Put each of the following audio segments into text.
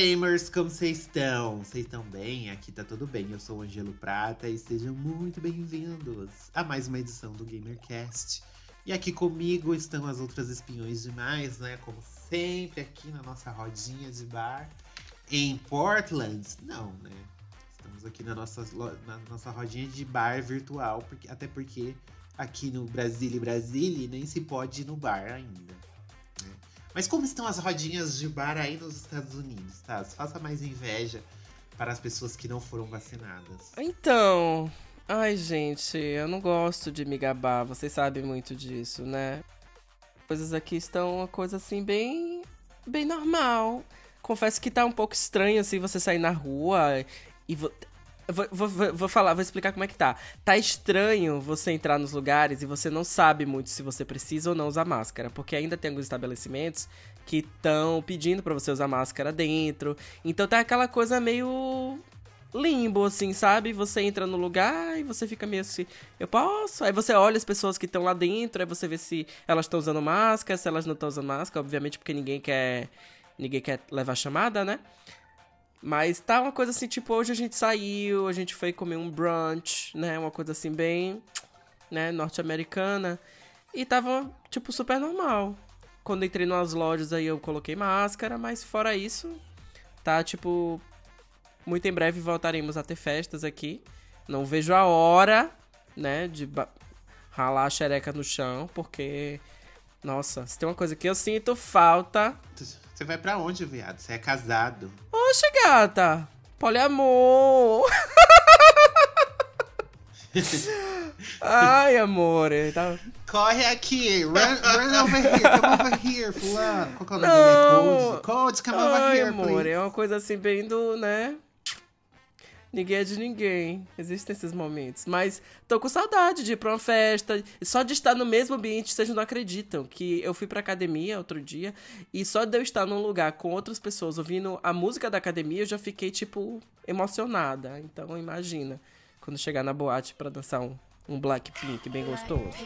gamers, como vocês estão? Vocês estão bem? Aqui tá tudo bem. Eu sou o Angelo Prata e sejam muito bem-vindos a mais uma edição do GamerCast. E aqui comigo estão as outras espiões demais, né? Como sempre aqui na nossa rodinha de bar em Portland. Não, né? Estamos aqui na nossa, na nossa rodinha de bar virtual, porque, até porque aqui no Brasil e nem se pode ir no bar ainda. Mas como estão as rodinhas de bar aí nos Estados Unidos, tá? Faça mais inveja para as pessoas que não foram vacinadas. Então, ai gente, eu não gosto de me gabar, vocês sabem muito disso, né? Coisas aqui estão uma coisa assim bem bem normal. Confesso que tá um pouco estranho assim você sair na rua e Vou, vou, vou, falar, vou explicar como é que tá. Tá estranho você entrar nos lugares e você não sabe muito se você precisa ou não usar máscara, porque ainda tem alguns estabelecimentos que estão pedindo para você usar máscara dentro. Então tá aquela coisa meio limbo, assim, sabe? Você entra no lugar e você fica meio assim, eu posso? Aí você olha as pessoas que estão lá dentro, aí você vê se elas estão usando máscara, se elas não estão usando máscara, obviamente porque ninguém quer ninguém quer levar chamada, né? Mas tá uma coisa assim, tipo, hoje a gente saiu, a gente foi comer um brunch, né? Uma coisa assim bem, né, norte-americana. E tava, tipo, super normal. Quando entrei nas lojas aí eu coloquei máscara, mas fora isso, tá, tipo, muito em breve voltaremos a ter festas aqui. Não vejo a hora, né, de ralar a xereca no chão, porque, nossa, se tem uma coisa que eu sinto falta você vai para onde, viado? Você é casado. Oxe, gata. Poliamor. Ai, amor. Tá... Corre aqui. Run, run over here. Come over here, fulano. Qual que é o nome dele? Codes. come over Ai, here, amor. Please. É uma coisa assim bem do, né? Ninguém é de ninguém. Existem esses momentos. Mas tô com saudade de ir pra uma festa. Só de estar no mesmo ambiente, vocês não acreditam. Que eu fui pra academia outro dia. E só de eu estar num lugar com outras pessoas ouvindo a música da academia, eu já fiquei, tipo, emocionada. Então imagina. Quando chegar na boate para dançar um, um Blackpink bem gostoso.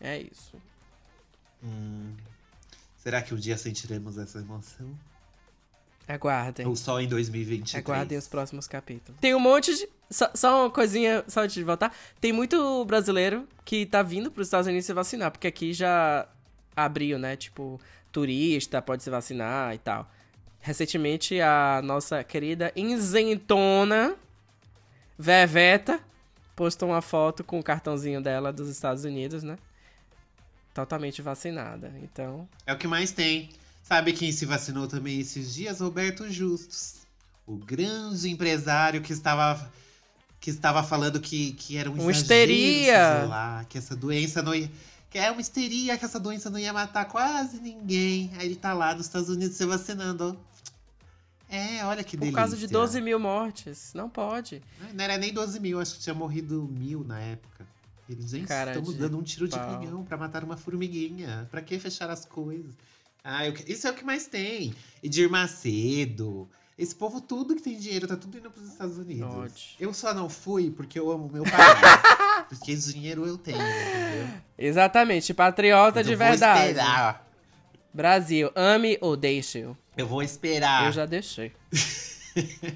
É isso. Hum, será que um dia sentiremos essa emoção? Aguardem. Ou só em 2023? Aguardem os próximos capítulos. Tem um monte de. Só, só, uma coisinha, só antes de voltar. Tem muito brasileiro que tá vindo pros Estados Unidos se vacinar, porque aqui já abriu, né? Tipo, turista pode se vacinar e tal. Recentemente, a nossa querida isentona Veveta postou uma foto com o cartãozinho dela dos Estados Unidos, né? Totalmente vacinada. Então. É o que mais tem. Sabe quem se vacinou também esses dias? Roberto Justus. O grande empresário que estava que estava falando que, que era um uma histeria lá, que essa doença não ia, que é uma histeria, que essa doença não ia matar quase ninguém. Aí ele tá lá nos Estados Unidos se vacinando. É, olha que delícia. Por causa de 12 mil mortes. Não pode. Não era nem 12 mil, acho que tinha morrido mil na época. Eles nem estão dando um tiro pau. de canhão para matar uma formiguinha. Para que fechar as coisas? Ah, eu, isso é o que mais tem. Edir Macedo. Esse povo, tudo que tem dinheiro, tá tudo indo pros Estados Unidos. Eu só não fui porque eu amo meu país. porque dinheiro eu tenho, entendeu? Exatamente, patriota de verdade. Vou esperar. Brasil, ame ou deixe. Eu vou esperar. Eu já deixei.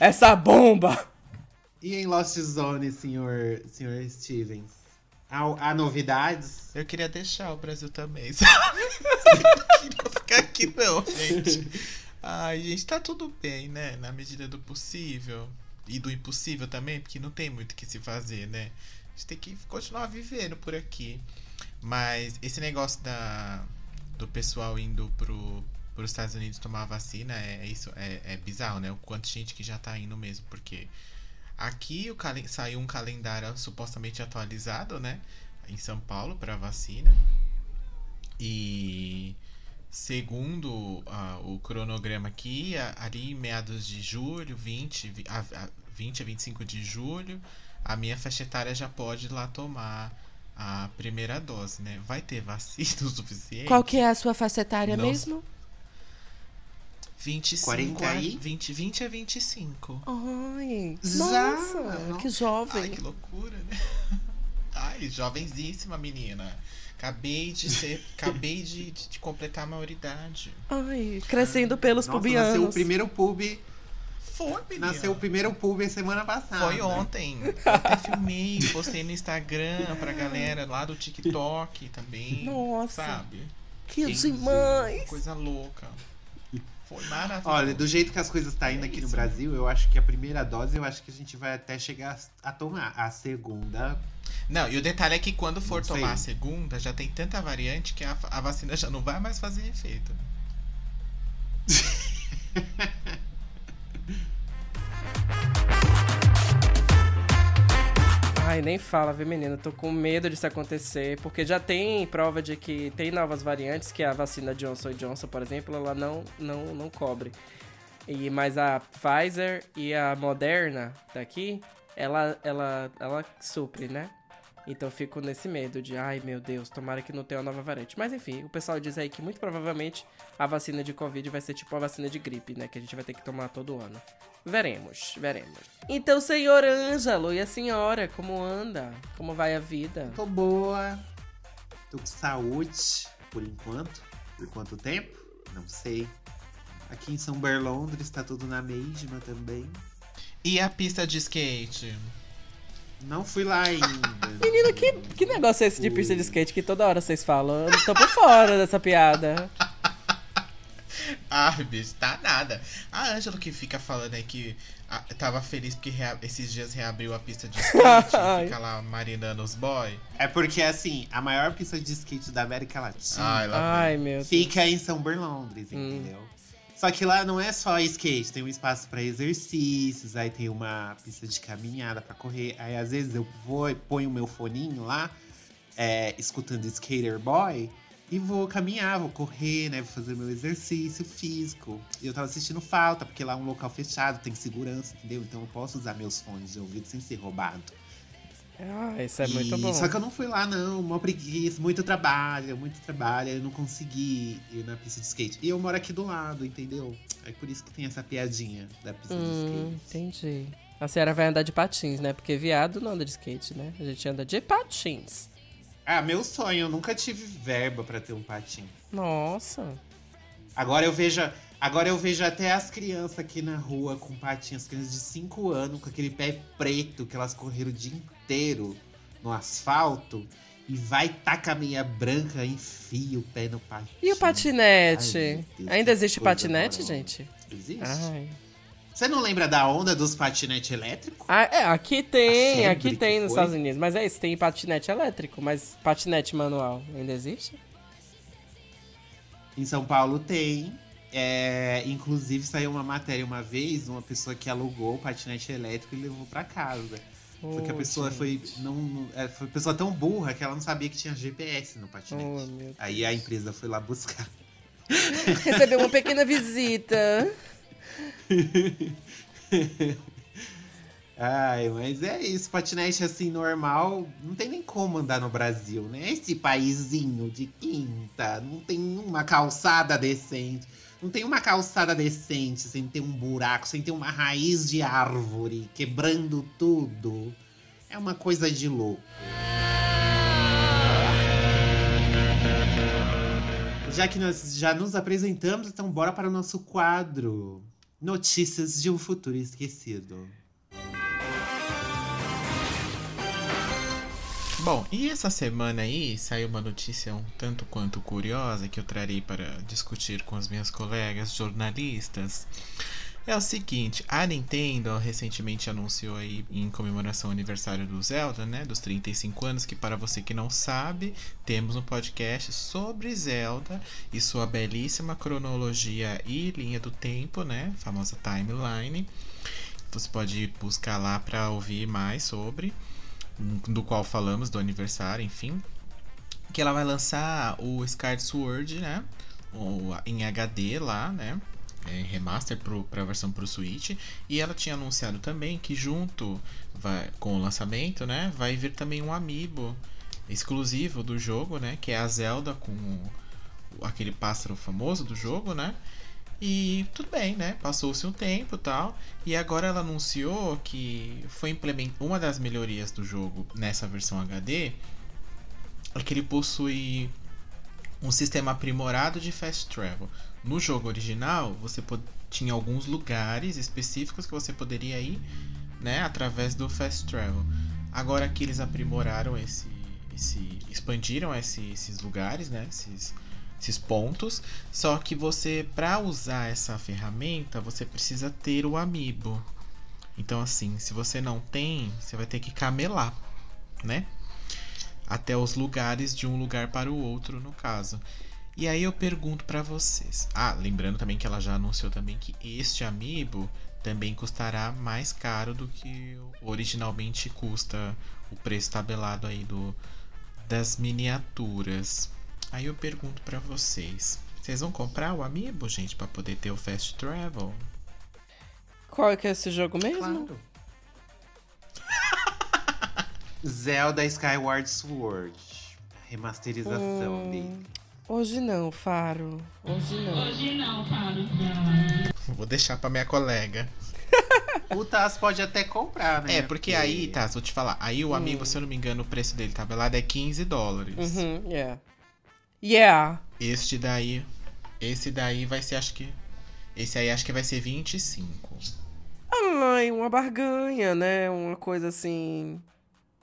Essa bomba! E em Lost Zone, senhor, senhor Stevens? Há novidades? Eu queria deixar o Brasil também, sabe? não queria ficar aqui não, gente. Ai, gente, tá tudo bem, né? Na medida do possível. E do impossível também, porque não tem muito o que se fazer, né? A gente tem que continuar vivendo por aqui. Mas esse negócio da, do pessoal indo pro, pros Estados Unidos tomar vacina é, isso é, é bizarro, né? O quanto de gente que já tá indo mesmo, porque Aqui o saiu um calendário supostamente atualizado, né? Em São Paulo para vacina. E segundo ah, o cronograma aqui, ali em meados de julho, 20, vi- a, a 20 a 25 de julho, a minha faixa etária já pode ir lá tomar a primeira dose, né? Vai ter vacina o suficiente? Qual que é a sua faixa etária Nossa. mesmo? 25 40 a aí? 20, 20 a 25. Ai, Já? nossa, que Ai, jovem. que loucura, né? Ai, jovenzíssima menina. Acabei de ser. acabei de, de- de completar a maioridade. Ai, crescendo pelos Nossa, pubianos. nasceu o primeiro pub. Foi, menina. Nasceu o primeiro pub semana passada. Foi ontem. Eu até filmei, postei no Instagram pra galera lá do TikTok também. Nossa. Sabe? Que Quem demais. Coisa louca. Foi maravilhoso. Olha, do jeito que as coisas estão indo É aqui no isso. Brasil, eu acho que a primeira dose, eu acho que a gente vai até chegar a tomar. A segunda, Não, e o detalhe é que quando for tomar a segunda, já tem tanta variante que a, a vacina já não vai mais fazer efeito. Ai, nem fala, viu, menina? Tô com medo disso acontecer, porque já tem prova de que tem novas variantes, que a vacina Johnson Johnson, por exemplo, ela não, não, não cobre. E, mas a Pfizer e a Moderna daqui, ela, ela, ela supre, né? Então fico nesse medo de, ai meu Deus, tomara que não tenha uma nova variante. Mas enfim, o pessoal diz aí que muito provavelmente a vacina de Covid vai ser tipo a vacina de gripe, né? Que a gente vai ter que tomar todo ano. Veremos, veremos. Então, senhor Ângelo, e a senhora, como anda? Como vai a vida? tô boa. Tô com saúde, por enquanto. Por quanto tempo? Não sei. Aqui em São Berlondres tá tudo na mesma também. E a pista de skate? Não fui lá ainda. Menina, que, que negócio é esse de pista de skate que toda hora vocês falam? Eu tô por fora dessa piada. Ah, bicho, tá nada. A Ângela que fica falando aí que ah, tava feliz porque rea- esses dias reabriu a pista de skate, Ai. fica lá marinando os boy. É porque, assim, a maior pista de skate da América Latina Ai, lá Ai, meu Deus. fica em São Berlondres, Hum. entendeu? Só que lá não é só skate, tem um espaço pra exercícios, aí tem uma pista de caminhada pra correr. Aí às vezes eu vou e ponho o meu foninho lá, é, escutando Skater Boy, e vou caminhar, vou correr, né? Vou fazer meu exercício físico. Eu tava assistindo falta, porque lá é um local fechado, tem segurança, entendeu? Então eu posso usar meus fones de ouvido sem ser roubado. Ah, isso é muito E- bom. Só que eu não fui lá, não. Uma preguiça, muito trabalho, muito trabalho. Eu não consegui ir na pista de skate. E eu moro aqui do lado, entendeu? É por isso que tem essa piadinha da pista Hum, de skate. entendi. A senhora vai andar de patins, né? Porque viado não anda de skate, né? A gente anda de patins. Ah, meu sonho. Eu nunca tive verba pra ter um patinho. Nossa. Agora eu vejo. Agora eu vejo até as crianças aqui na rua com patinhas, crianças de 5 anos, com aquele pé preto que elas correram o dia inteiro no asfalto. E vai taca a meia branca, enfia o pé no patinho. E o patinete? Ai, Deus, Ainda existe patinete, gente? Existe. Ai. Você não lembra da onda dos patinetes elétricos? Ah, é, aqui tem, febre aqui tem nos foi? Estados Unidos. Mas é isso, tem patinete elétrico, mas patinete manual ainda existe? Em São Paulo tem. É, inclusive saiu uma matéria uma vez, uma pessoa que alugou o patinete elétrico e levou pra casa. Porque a Oh, pessoa foi, gente. não, não- é, foi uma pessoa tão burra que ela não sabia que tinha GPS no patinete. Oh, Aí a empresa foi lá buscar. Recebeu uma pequena visita. Ai, mas é isso, patinete assim normal, não tem nem como andar no Brasil, né? Esse paizinho de quinta, não tem uma calçada decente. Não tem uma calçada decente sem ter um buraco, sem ter uma raiz de árvore quebrando tudo. É uma coisa de louco. Já que nós já nos apresentamos, então bora para o nosso quadro Notícias de um Futuro Esquecido. Bom, e essa semana aí saiu uma notícia um tanto quanto curiosa que eu trarei para discutir com os meus colegas jornalistas. É o seguinte, a Nintendo recentemente anunciou aí em comemoração ao aniversário do Zelda, né, dos 35 anos, que para você que não sabe, temos um podcast sobre Zelda e sua belíssima cronologia e linha do tempo, né, famosa timeline. Você pode buscar lá para ouvir mais sobre do qual falamos do aniversário, enfim. que ela vai lançar o Skyward Sword, né? Em HD lá, né? É, remaster pro, pra versão pro Switch. E ela tinha anunciado também que junto vai, com o lançamento, né? Vai vir também um amiibo exclusivo do jogo, né? Que é a Zelda com o, aquele pássaro famoso do jogo, né? E tudo bem, né? Passou-se um tempo tal. E agora ela anunciou que foi implementada uma das melhorias do jogo nessa versão HD é que ele possui um sistema aprimorado de fast travel. No jogo original, você tinha alguns lugares específicos que você poderia ir, né, através do fast travel. Agora que eles aprimoraram esse, esse expandiram esse, esses lugares, né, esses, esses pontos. Só que você, para usar essa ferramenta, você precisa ter o amiibo. Então, assim, se você não tem, você vai ter que camelar, né? até os lugares de um lugar para o outro, no caso. E aí eu pergunto para vocês. Ah, lembrando também que ela já anunciou também que este amiibo também custará mais caro do que originalmente custa o preço tabelado aí do das miniaturas. Aí eu pergunto para vocês, vocês vão comprar o amiibo, gente, para poder ter o fast travel? Qual é que é esse jogo mesmo? Claro. Zelda Skyward Sword. Remasterização Hum, dele. Hoje não, Faro. Hoje não. Hoje não, Faro. Vou deixar para minha colega. O Taz pode até comprar, né? É, porque aí, tá, vou te falar. Aí o amigo, se eu não me engano, o preço dele tabelado é 15 dólares. Uhum, yeah. Yeah. Este daí. Esse daí vai ser, acho que. Esse aí acho que vai ser 25. Ai, uma barganha, né? Uma coisa assim.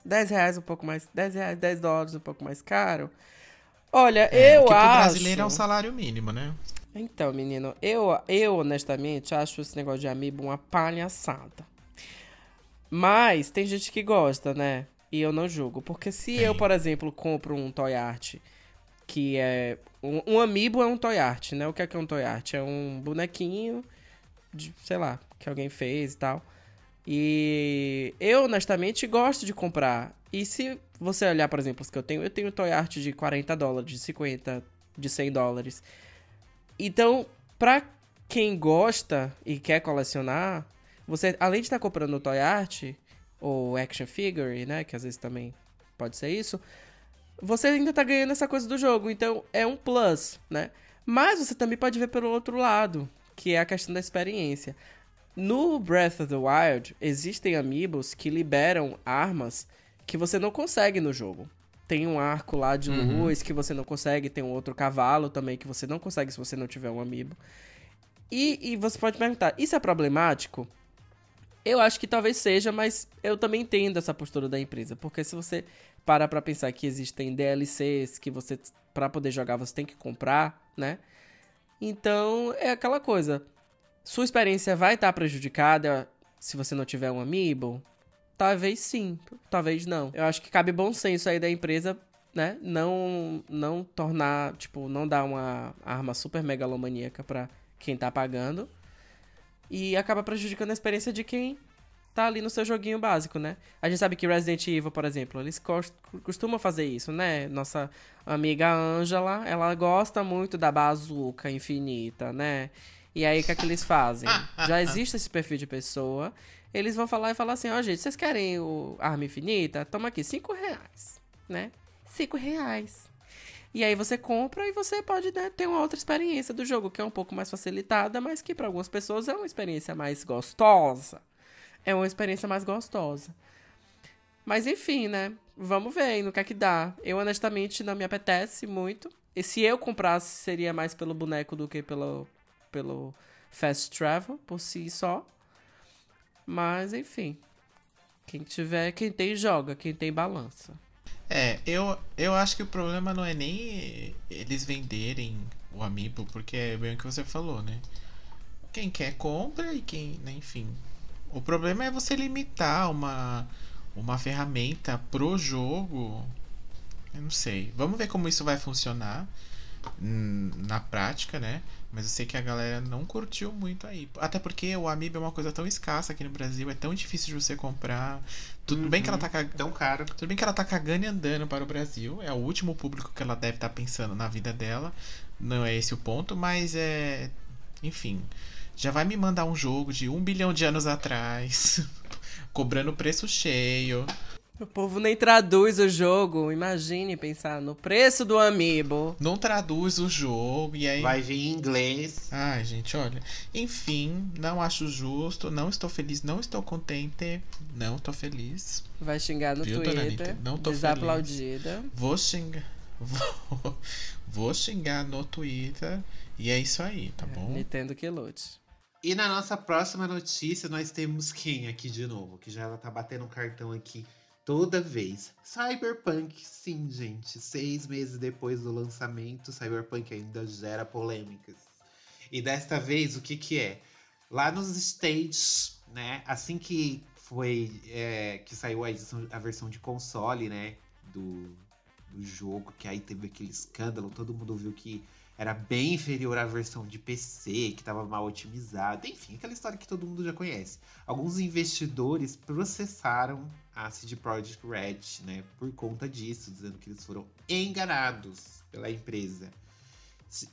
10 reais um pouco mais. 10 reais, 10 dólares um pouco mais caro. Olha, É, eu porque acho. pro brasileiro é um salário mínimo, né? Então, menino, eu, eu honestamente acho esse negócio de amiibo uma palhaçada. Mas tem gente que gosta, né? E eu não julgo. Porque se Tem. eu, por exemplo, compro um toy art, que é. Um, um amiibo é um toy art, né? O que é que é um toy art? É um bonequinho de, sei lá, que alguém fez e tal. E eu, honestamente, gosto de comprar. E se você olhar, por exemplo, os que eu tenho, eu tenho toy art de 40 dólares, de 50, de 100 dólares. Então, pra quem gosta e quer colecionar, você, além de estar comprando o toy art, ou action figure, né, que às vezes também pode ser isso, você ainda tá ganhando essa coisa do jogo. Então, é um plus, né? Mas você também pode ver pelo outro lado, que é a questão da experiência. No Breath of the Wild, existem amiibos que liberam armas que você não consegue no jogo. Tem um arco lá de Uhum. luz que você não consegue, tem um outro cavalo também que você não consegue se você não tiver um amiibo. E, e você pode perguntar, isso é problemático? Eu acho que talvez seja, mas eu também entendo essa postura da empresa. Porque se você parar pra pensar que existem DLCs que você, pra poder jogar, você tem que comprar, né? Então, é aquela coisa. Sua experiência vai estar prejudicada se você não tiver um amiibo? Talvez sim, talvez não. Eu acho que cabe bom senso aí da empresa, né? Não, não tornar, tipo, não dar uma arma super megalomaníaca pra quem tá pagando. E acaba prejudicando a experiência de quem tá ali no seu joguinho básico, né? A gente sabe que Resident Evil, por exemplo, eles cos- costumam fazer isso, né? Nossa amiga Angela, ela gosta muito da bazuca infinita, né? E aí, o que é que eles fazem? Já existe esse perfil de pessoa. Eles vão falar e falar assim, ó, gente, vocês querem o arma infinita? Toma aqui, cinco reais, né? Cinco reais. E aí você compra e você pode né, ter uma outra experiência do jogo, que é um pouco mais facilitada, mas que para algumas pessoas é uma experiência mais gostosa. É uma experiência mais gostosa. Mas enfim, né? Vamos ver no que é que dá. Eu honestamente não me apetece muito. E se eu comprasse, seria mais pelo boneco do que pelo, pelo Fast Travel, por si só. Mas enfim. Quem tiver, quem tem, joga. Quem tem, balança. É, eu, eu acho que o problema não é nem eles venderem o Amiibo, porque é bem o que você falou, né? Quem quer compra e quem, né, enfim. O problema é você limitar uma, uma ferramenta pro jogo. Eu não sei. Vamos ver como isso vai funcionar. hum, na prática, né? Mas eu sei que a galera não curtiu muito aí. Até porque o Amiibo é uma coisa tão escassa aqui no Brasil, é tão difícil de você comprar. Tudo bem que ela tá Uhum. cag... Tão caro. Tudo bem que ela tá cagando e andando para o Brasil. É o último público que ela deve estar pensando na vida dela. Não é esse o ponto, mas é. Enfim. Já vai me mandar um jogo de um bilhão de anos atrás. cobrando preço cheio. O povo nem traduz o jogo. Imagine pensar no preço do amiibo. Não traduz o jogo. E aí. Vai vir em inglês. Ai, gente, olha. Enfim, não acho justo. Não estou feliz. Não estou contente. Não estou feliz. Vai xingar no Viu, Twitter. Anitta? Não tô desaplaudida. Vou xingar. Vou, vou xingar no Twitter. E é isso aí, tá bom? Nintendo que lute. E na nossa próxima notícia, nós temos quem aqui de novo? Que já ela tá batendo um cartão aqui toda vez. Cyberpunk, sim, gente. Seis meses depois do lançamento, Cyberpunk ainda gera polêmicas. E desta vez, o que que é? Lá nos States, né? Assim que foi é, que saiu a, edição, a versão de console, né? Do, do jogo, que aí teve aquele escândalo, todo mundo viu que era bem inferior à versão de PC, que estava mal otimizada. Enfim, aquela história que todo mundo já conhece. Alguns investidores processaram a CD Projekt Red, né, por conta disso, dizendo que eles foram enganados pela empresa.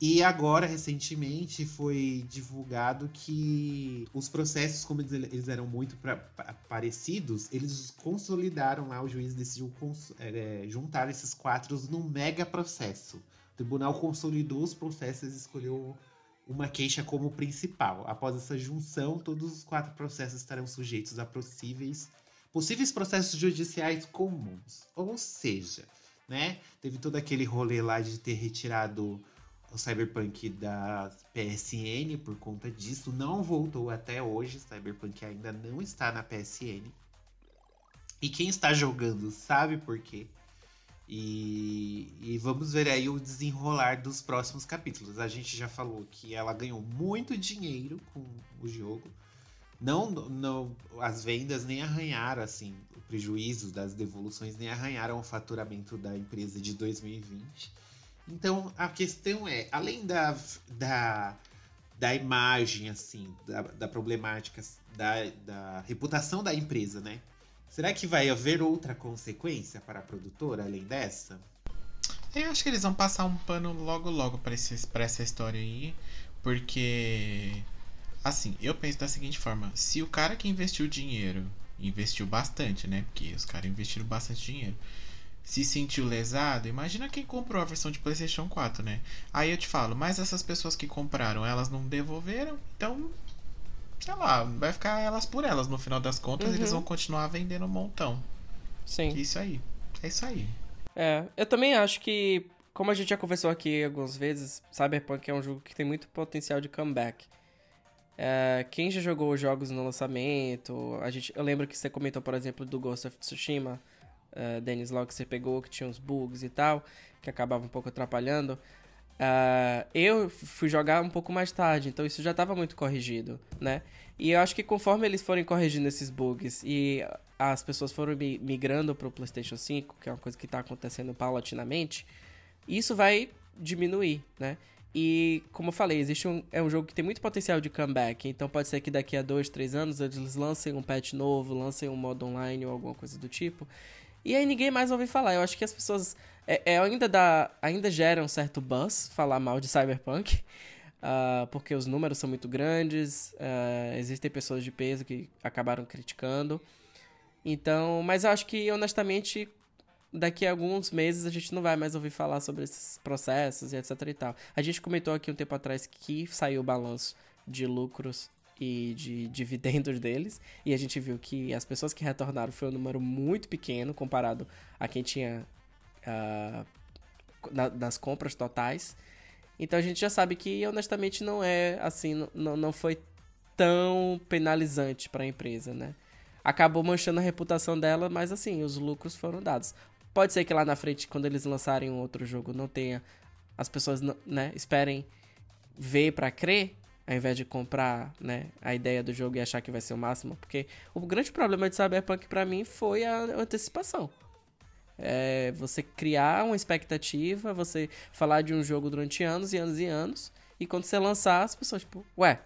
E agora, recentemente, foi divulgado que os processos, como eles, eram muito pra, pra- parecidos, eles consolidaram lá, o juiz decidiu é, juntar esses quatro num mega processo. Tribunal consolidou os processos e escolheu uma queixa como principal. Após essa junção, todos os quatro processos estarão sujeitos a possíveis, possíveis processos judiciais comuns. Ou seja, né, teve todo aquele rolê lá de ter retirado o Cyberpunk da PSN por conta disso. Não voltou até hoje. Cyberpunk ainda não está na PSN. E quem está jogando sabe por quê. E, e vamos ver aí o desenrolar dos próximos capítulos. A gente já falou que ela ganhou muito dinheiro com o jogo. Não, não as vendas nem arranharam assim o prejuízo das devoluções nem arranharam o faturamento da empresa de 2020. Então a questão é, além da, da, da imagem assim, da, da problemática da, da reputação da empresa, né? Será que vai haver outra consequência para a produtora além dessa? Eu acho que eles vão passar um pano logo logo pra essa história aí. Porque. Assim, eu penso da seguinte forma: se o cara que investiu dinheiro, investiu bastante, né? Porque os caras investiram bastante dinheiro. Se sentiu lesado, imagina quem comprou a versão de PlayStation 4, né? Aí eu te falo, mas essas pessoas que compraram, elas não devolveram, então. Sei lá, vai ficar elas por elas. No final das contas, Uhum. eles vão continuar vendendo um montão. Sim. Isso aí. É isso aí. É, eu também acho que, como a gente já conversou aqui algumas vezes, Cyberpunk é um jogo que tem muito potencial de comeback. É, quem já jogou os jogos no lançamento, a gente, eu lembro que você comentou, por exemplo, do Ghost of Tsushima, é, Dennis Law, que você pegou, que tinha uns bugs e tal, que acabava um pouco atrapalhando. É, eu fui jogar um pouco mais tarde, então isso já estava muito corrigido, né? E eu acho que conforme eles forem corrigindo esses bugs e as pessoas foram mi- migrando para o PlayStation 5, que é uma coisa que está acontecendo paulatinamente, isso vai diminuir, né? E, como eu falei, existe um, é um jogo que tem muito potencial de comeback, então pode ser que daqui a dois, três anos eles lancem um patch novo, lancem um modo online ou alguma coisa do tipo. E aí ninguém mais ouve falar. Eu acho que as pessoas é, é, ainda, dá, ainda gera um certo buzz falar mal de Cyberpunk. ah, porque os números são muito grandes, ah, existem pessoas de peso que acabaram criticando. Então, mas eu acho que honestamente daqui a alguns meses a gente não vai mais ouvir falar sobre esses processos e etc e tal. A gente comentou aqui um tempo atrás que saiu o balanço de lucros e de dividendos deles, e a gente viu que as pessoas que retornaram foi um número muito pequeno comparado a quem tinha ah, na- nas compras totais. Então a gente já sabe que honestamente não é assim, não- não, foi tão penalizante para a empresa, né? Acabou manchando a reputação dela, mas assim, os lucros foram dados. Pode ser que lá na frente, quando eles lançarem um outro jogo, não tenha. As pessoas né, esperem ver pra crer, ao invés de comprar né, a ideia do jogo e achar que vai ser o máximo. Porque o grande problema de Cyberpunk pra mim foi a antecipação. É você criar uma expectativa, você falar de um jogo durante anos e anos e anos, e quando você lançar, as pessoas, tipo, ué,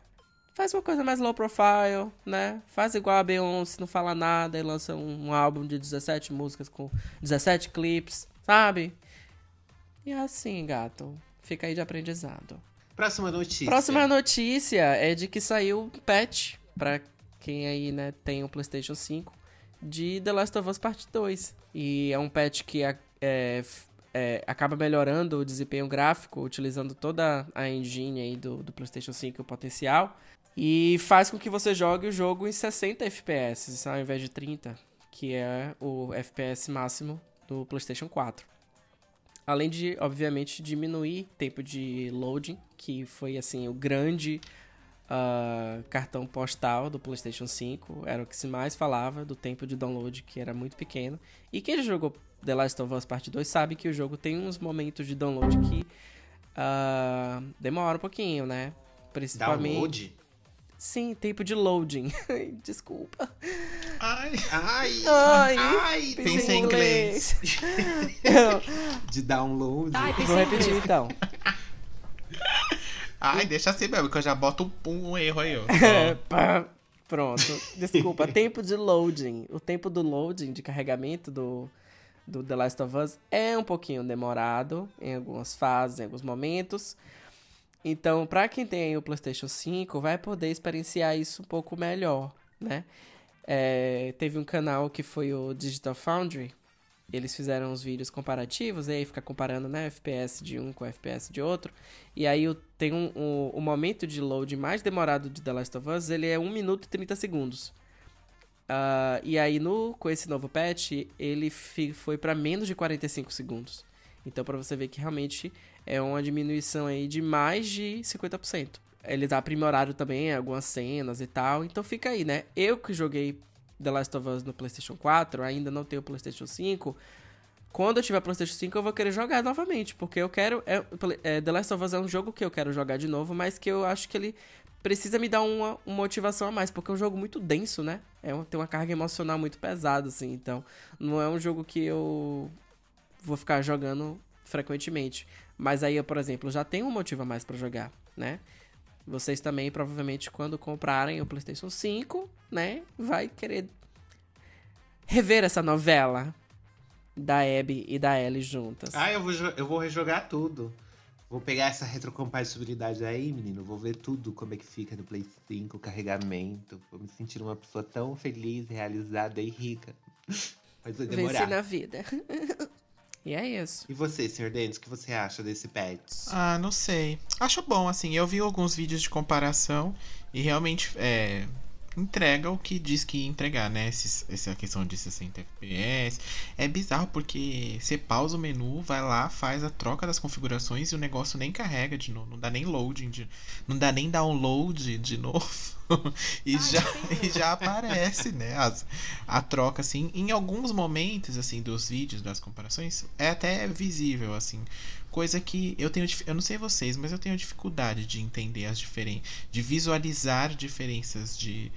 faz uma coisa mais low profile, né? Faz igual a Beyoncé, não fala nada e lança um, um álbum de 17 músicas com 17 clipes, sabe? E é assim, gato. Fica aí de aprendizado. Próxima notícia. Próxima notícia é de que saiu um patch pra quem aí, né, tem o PlayStation 5 de The Last of Us Part 2. E é um patch que é, é, acaba melhorando o desempenho gráfico, utilizando toda a engine aí do, do PlayStation 5 o potencial. E faz com que você jogue o jogo em 60 FPS, ao invés de 30, que é o FPS máximo do PlayStation 4. Além de, obviamente, diminuir tempo de loading, que foi assim o grande uh, cartão postal do PlayStation 5. Era o que se mais falava do tempo de download, que era muito pequeno. E quem já jogou The Last of Us Part 2 sabe que o jogo tem uns momentos de download que uh, demora um pouquinho, né? Principalmente. Download? Sim, tempo de loading. Desculpa. Ai, ai, ai, ai pensei em inglês. de download. Ai, Vou repetir então. Ai, deixa assim mesmo, que eu já boto um, um erro aí, ó. Pronto. Desculpa, tempo de loading. O tempo do loading, de carregamento do, do The Last of Us é um pouquinho demorado em algumas fases, em alguns momentos. Então, para quem tem o PlayStation 5, vai poder experienciar isso um pouco melhor, né? É, teve um canal que foi o Digital Foundry. Eles fizeram os vídeos comparativos, e aí fica comparando, né, FPS de um com FPS de outro. E aí tem um, um, o momento de load mais demorado de The Last of Us, ele é 1 minuto e 30 segundos. Uh, e aí no, com esse novo patch, ele foi para menos de 45 segundos. Então, para você ver que realmente é uma diminuição aí de mais de 50%. Eles aprimoraram também algumas cenas e tal. Então fica aí, né? Eu que joguei The Last of Us no PlayStation 4, ainda não tenho o PlayStation 5. Quando eu tiver PlayStation 5, eu vou querer jogar novamente, porque eu quero. É, é, The Last of Us é um jogo que eu quero jogar de novo, mas que eu acho que ele precisa me dar uma, uma motivação a mais, porque é um jogo muito denso, né? É um, tem uma carga emocional muito pesada, assim. Então, não é um jogo que eu vou ficar jogando frequentemente. Mas aí eu, por exemplo, já tenho um motivo a mais para jogar, né? Vocês também, provavelmente, quando comprarem o PlayStation 5, né? Vai querer rever essa novela da Abby e da Ellie juntas. Ah, eu vou, eu vou rejogar tudo. Vou pegar essa retrocompatibilidade aí, menino. Vou ver tudo como é que fica no Play 5, carregamento. Vou me sentir uma pessoa tão feliz, realizada e rica. Mas vai demorar. Vencer na vida. E é isso. E você, Sr. Dennis, o que você acha desse pet? Ah, não sei. Acho bom, assim. Eu vi alguns vídeos de comparação e realmente é, entrega o que diz que ia entregar, né? Esse, essa questão de 60 FPS. É bizarro porque você pausa o menu, vai lá, faz a troca das configurações e o negócio nem carrega de novo. Não dá nem loading, de, não dá nem download de novo. e, Ai, já, e já aparece, né? As, a troca, assim. Em alguns momentos, assim, dos vídeos, das comparações, é até visível, assim. Coisa que eu tenho. Eu não sei vocês, mas eu tenho dificuldade de entender as diferenças. De visualizar diferenças de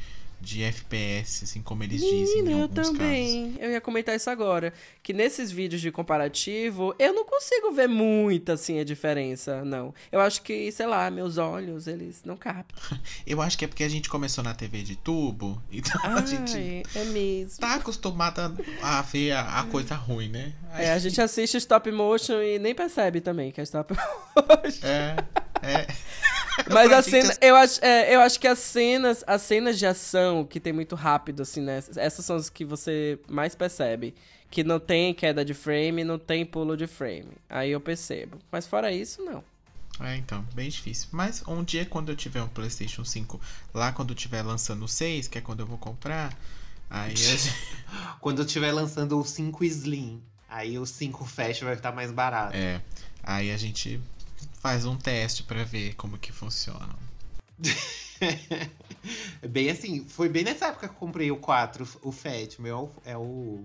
de FPS, assim como eles dizem. Menina, eu também. Casos. Eu ia comentar isso agora. Que nesses vídeos de comparativo, eu não consigo ver muita, assim, a diferença, não. Eu acho que, sei lá, meus olhos, eles não captam. eu acho que é porque a gente começou na TV de tubo, então Ai, a gente é mesmo. tá acostumada a ver a, a coisa ruim, né? Aí... É, a gente assiste stop motion e nem percebe também que é stop motion. É, é. Mas a cena, eu acho, é, eu acho que as cenas, as cenas de ação que tem muito rápido, assim, né? Essas são as que você mais percebe. Que não tem queda de frame, não tem pulo de frame. Aí eu percebo. Mas fora isso, não. É, então, bem difícil. Mas um dia, quando eu tiver um PlayStation 5, lá quando eu estiver lançando o 6, que é quando eu vou comprar, aí gente... Quando eu estiver lançando o 5 Slim, aí o 5 Fast vai estar mais barato. É. Aí a gente faz um teste para ver como que funciona. bem assim, foi bem nessa época que eu comprei o 4, o Fat. Meu é o,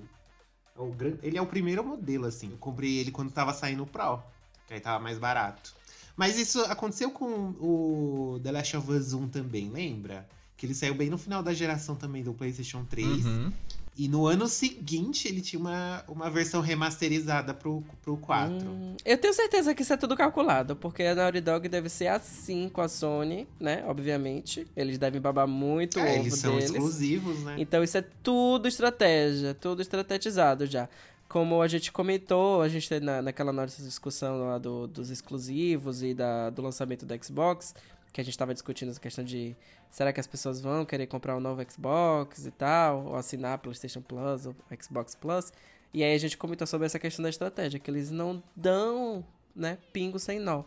é o. Ele é o primeiro modelo, assim. Eu comprei ele quando tava saindo o Pro. Que aí tava mais barato. Mas isso aconteceu com o The Last of Us 1 também, lembra? Que ele saiu bem no final da geração também do PlayStation 3. Uhum. E no ano seguinte ele tinha uma, uma versão remasterizada pro, pro 4. Hum, eu tenho certeza que isso é tudo calculado, porque a Naughty Dog deve ser assim com a Sony, né? Obviamente. Eles devem babar muito o É, ovo eles são deles. exclusivos, né? Então isso é tudo estratégia, tudo estrategizado já. Como a gente comentou, a gente tem na, naquela nossa discussão lá do- dos exclusivos e da, do lançamento do Xbox, que a gente estava discutindo essa questão de será que as pessoas vão querer comprar um novo Xbox e tal, ou assinar PlayStation Plus ou Xbox Plus. E aí a gente comentou sobre essa questão da estratégia, que eles não dão, né, pingo sem nó.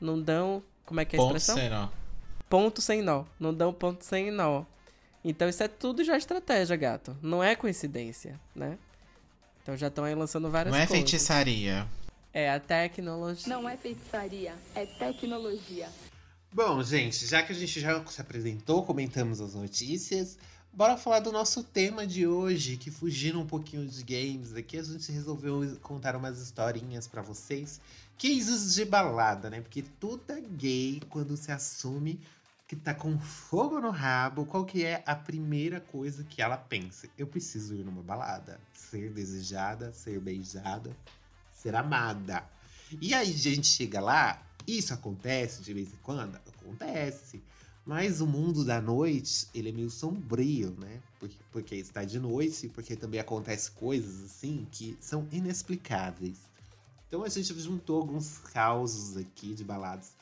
Não dão, como é que é a Ponto expressão? sem nó. ponto sem nó. Não dão ponto sem nó. Então isso é tudo já estratégia, gato. Não é coincidência, né? Então já estão aí lançando várias Não é coisas. feitiçaria. É a tecnologia. Não é feitiçaria, é tecnologia. Bom, gente, já que a gente já se apresentou, comentamos as notícias, bora falar do nosso tema de hoje, que fugindo um pouquinho de games aqui, a gente resolveu contar umas historinhas pra vocês. Cases de balada, né? Porque toda gay, quando se assume que tá com fogo no rabo, qual que é a primeira coisa que ela pensa? Eu preciso ir numa balada, ser desejada, ser beijada, ser amada. E aí a gente chega lá, isso acontece de vez em quando? Acontece. Mas o mundo da noite, ele é meio sombrio, né? Porque, porque está de noite, porque também acontece coisas assim que são inexplicáveis. Então a gente juntou alguns causos aqui de baladas.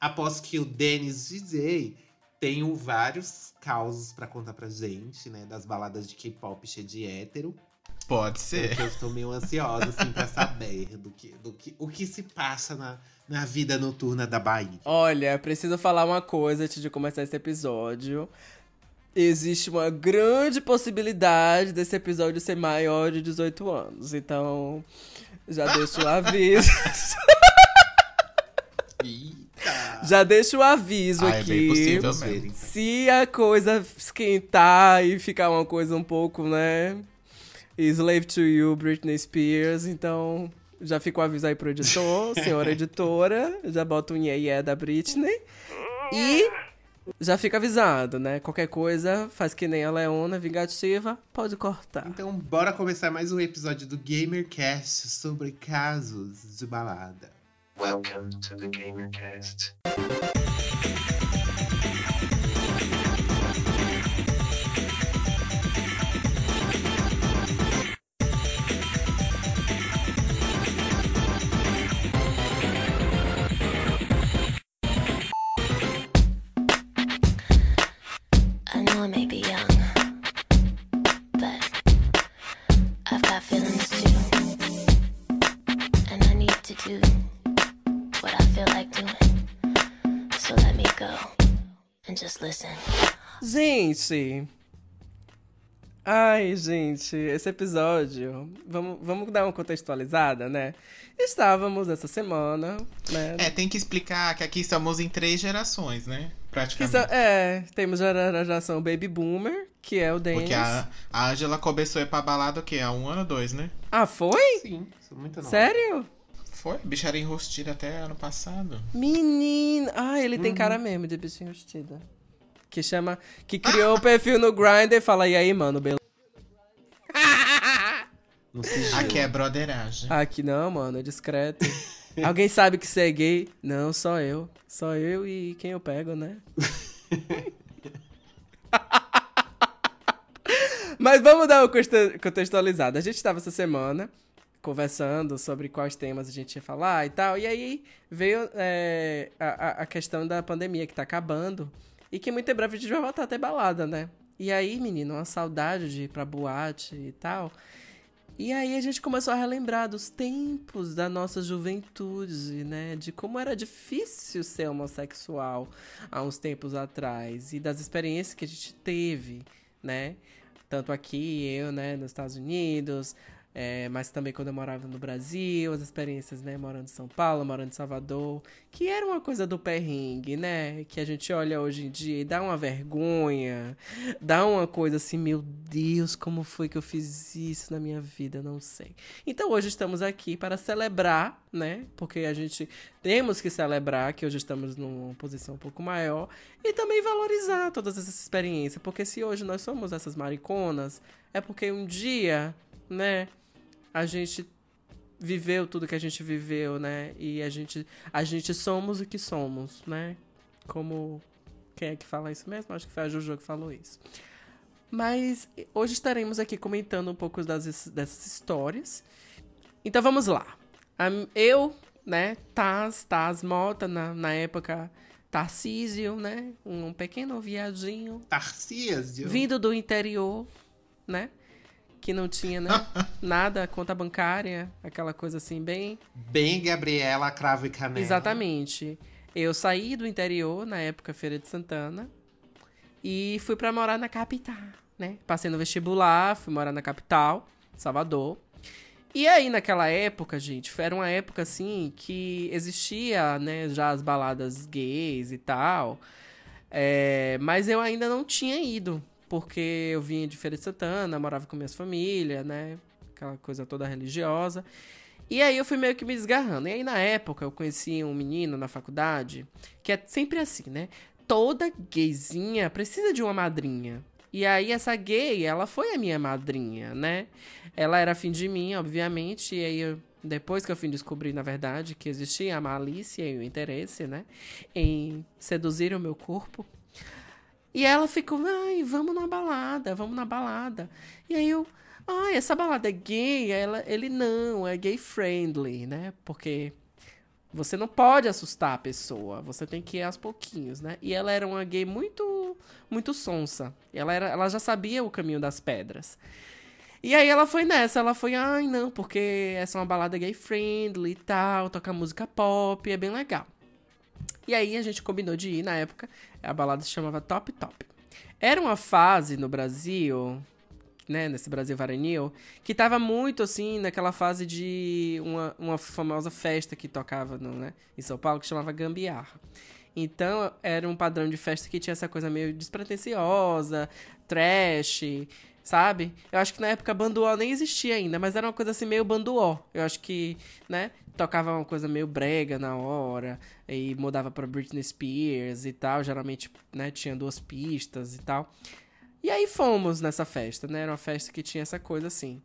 Após que o Dennis DJ tenho vários causos pra contar pra gente, né? Das baladas de K-pop cheia de hétero. Pode ser. Porque eu estou meio ansiosa, assim, pra saber do que, do que, o que se passa na, na vida noturna da Bahia. Olha, preciso falar uma coisa antes de começar esse episódio. Existe uma grande possibilidade desse episódio ser maior de 18 anos. Então, já deixo o aviso. Eita! já deixo o aviso Ah, é aqui. bem possível mesmo. Se a coisa esquentar e ficar uma coisa um pouco, né? Slave to You, Britney Spears, então já fica o aviso aí pro editor, senhora editora, já bota um iê iê da Britney. E já fica avisado, né? Qualquer coisa, faz que nem a Leona, vingativa, pode cortar. Então, bora começar mais um episódio do GamerCast sobre casos de balada. Welcome to the GamerCast. Gente! Ai, gente, esse episódio. Vamos, vamos dar uma contextualizada, né? Estávamos essa semana, né? É, tem que explicar que aqui estamos em três gerações, né? Praticamente. são- é, temos a geração Baby Boomer, que é o Dennis. Porque a, a Angela começou a ir pra balada o quê? Há um ano ou dois, né? Ah, foi? Sim, muito nova. Sério? Foi, a bicha era enrostida até ano passado. Menina. Ah, ele tem cara Uhum. mesmo de bichinho vestida. Que chama. Que criou o perfil no Grindr e fala: e aí, mano, beleza? Aqui é broderagem. Aqui não, mano, é discreto. Alguém sabe que você é gay? Não, só eu. Só eu e quem eu pego, né? Mas vamos dar uma conte- contextualizada. A gente estava essa semana conversando sobre quais temas a gente ia falar e tal. E aí veio é, a, a- a questão da pandemia que tá acabando. E que muito em breve a gente vai voltar a ter balada, né? E aí, menino, uma saudade de ir pra boate e tal. E aí a gente começou a relembrar dos tempos da nossa juventude, né? De como era difícil ser homossexual há uns tempos atrás. E das experiências que a gente teve, né? Tanto aqui, eu, né, nos Estados Unidos, É, mas também quando eu morava no Brasil, as experiências, né, morando em São Paulo, morando em Salvador, que era uma coisa do perrengue, né, que a gente olha hoje em dia e dá uma vergonha, dá uma coisa assim, meu Deus, como foi que eu fiz isso na minha vida, não sei. Então hoje estamos aqui para celebrar, né, porque a gente temos que celebrar que hoje estamos numa posição um pouco maior e também valorizar todas essas experiências, porque se hoje nós somos essas mariconas, é porque um dia, né, a gente viveu tudo que a gente viveu, né? E a gente, a gente somos o que somos, né? Como quem é que fala isso mesmo? Acho que foi a Jojo que falou isso. Mas hoje estaremos aqui comentando um pouco das, dessas histórias. Então vamos lá. Eu, né, Taz, Taz Mota, na, na época Tarcísio, né? Um pequeno viadinho. Tarcísio? Vindo do interior, né? Que não tinha, né? Nada, conta bancária, aquela coisa assim, bem. Bem Gabriela Cravo e Canela. Exatamente. Eu saí do interior, na época Feira de Santana, e fui para morar na capital, né? Passei no vestibular, fui morar na capital, Salvador. E aí, naquela época, gente, era uma época assim que existia, né, já as baladas gays e tal. É, mas eu ainda não tinha ido porque eu vinha de Feira de Santana, morava com minhas famílias, né? Aquela coisa toda religiosa. E aí eu fui meio que me desgarrando. E aí na época eu conheci um menino na faculdade, que é sempre assim, né? Toda gayzinha precisa de uma madrinha. E aí essa gay, ela foi a minha madrinha, né? Ela era afim de mim, obviamente, e aí eu, depois que eu fui descobrir, na verdade, que existia a malícia e o interesse, né? Em seduzir o meu corpo, e ela ficou, ai, vamos na balada, vamos na balada. E aí eu, ai, essa balada é gay? Ela, ele não, é gay friendly, né? Porque você não pode assustar a pessoa, você tem que ir aos pouquinhos, né? E ela era uma gay muito, muito sonsa. Ela, era, ela já sabia o caminho das pedras. E aí ela foi nessa, ela foi, ai, não, porque essa é uma balada gay friendly e tal, toca música pop, é bem legal. E aí a gente combinou de ir na época. A balada se chamava Top Top. Era uma fase no Brasil, né, nesse Brasil varonil, que tava muito assim naquela fase de uma, uma famosa festa que tocava no, né, em São Paulo que chamava Gambiarra. Então era um padrão de festa que tinha essa coisa meio despretensiosa, trash, sabe? Eu acho que na época banduó nem existia ainda, mas era uma coisa assim meio banduó. Eu acho que, né, tocava uma coisa meio brega na hora e mudava para Britney Spears e tal, geralmente, né, tinha duas pistas e tal. E aí fomos nessa festa, né? Era uma festa que tinha essa coisa assim.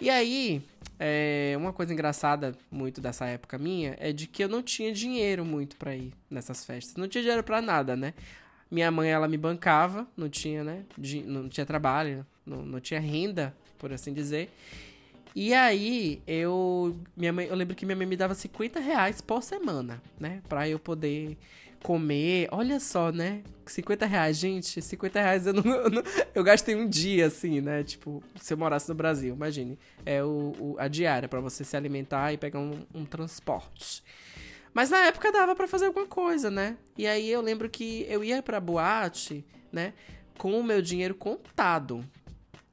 E aí, é, uma coisa engraçada muito dessa época minha é de que eu não tinha dinheiro muito para ir nessas festas. Não tinha dinheiro para nada, né? Minha mãe, ela me bancava, não tinha, né? Não tinha trabalho, não, não tinha renda, por assim dizer. E aí, eu. Minha mãe, eu lembro que minha mãe me dava 50 reais por semana, né? Pra eu poder comer. Olha só, né? 50 reais, gente. 50 reais eu não, eu, não, eu gastei um dia, assim, né? Tipo, se eu morasse no Brasil, imagine. É o, o a diária para você se alimentar e pegar um, um transporte. Mas na época dava para fazer alguma coisa, né? E aí eu lembro que eu ia pra boate, né? Com o meu dinheiro contado.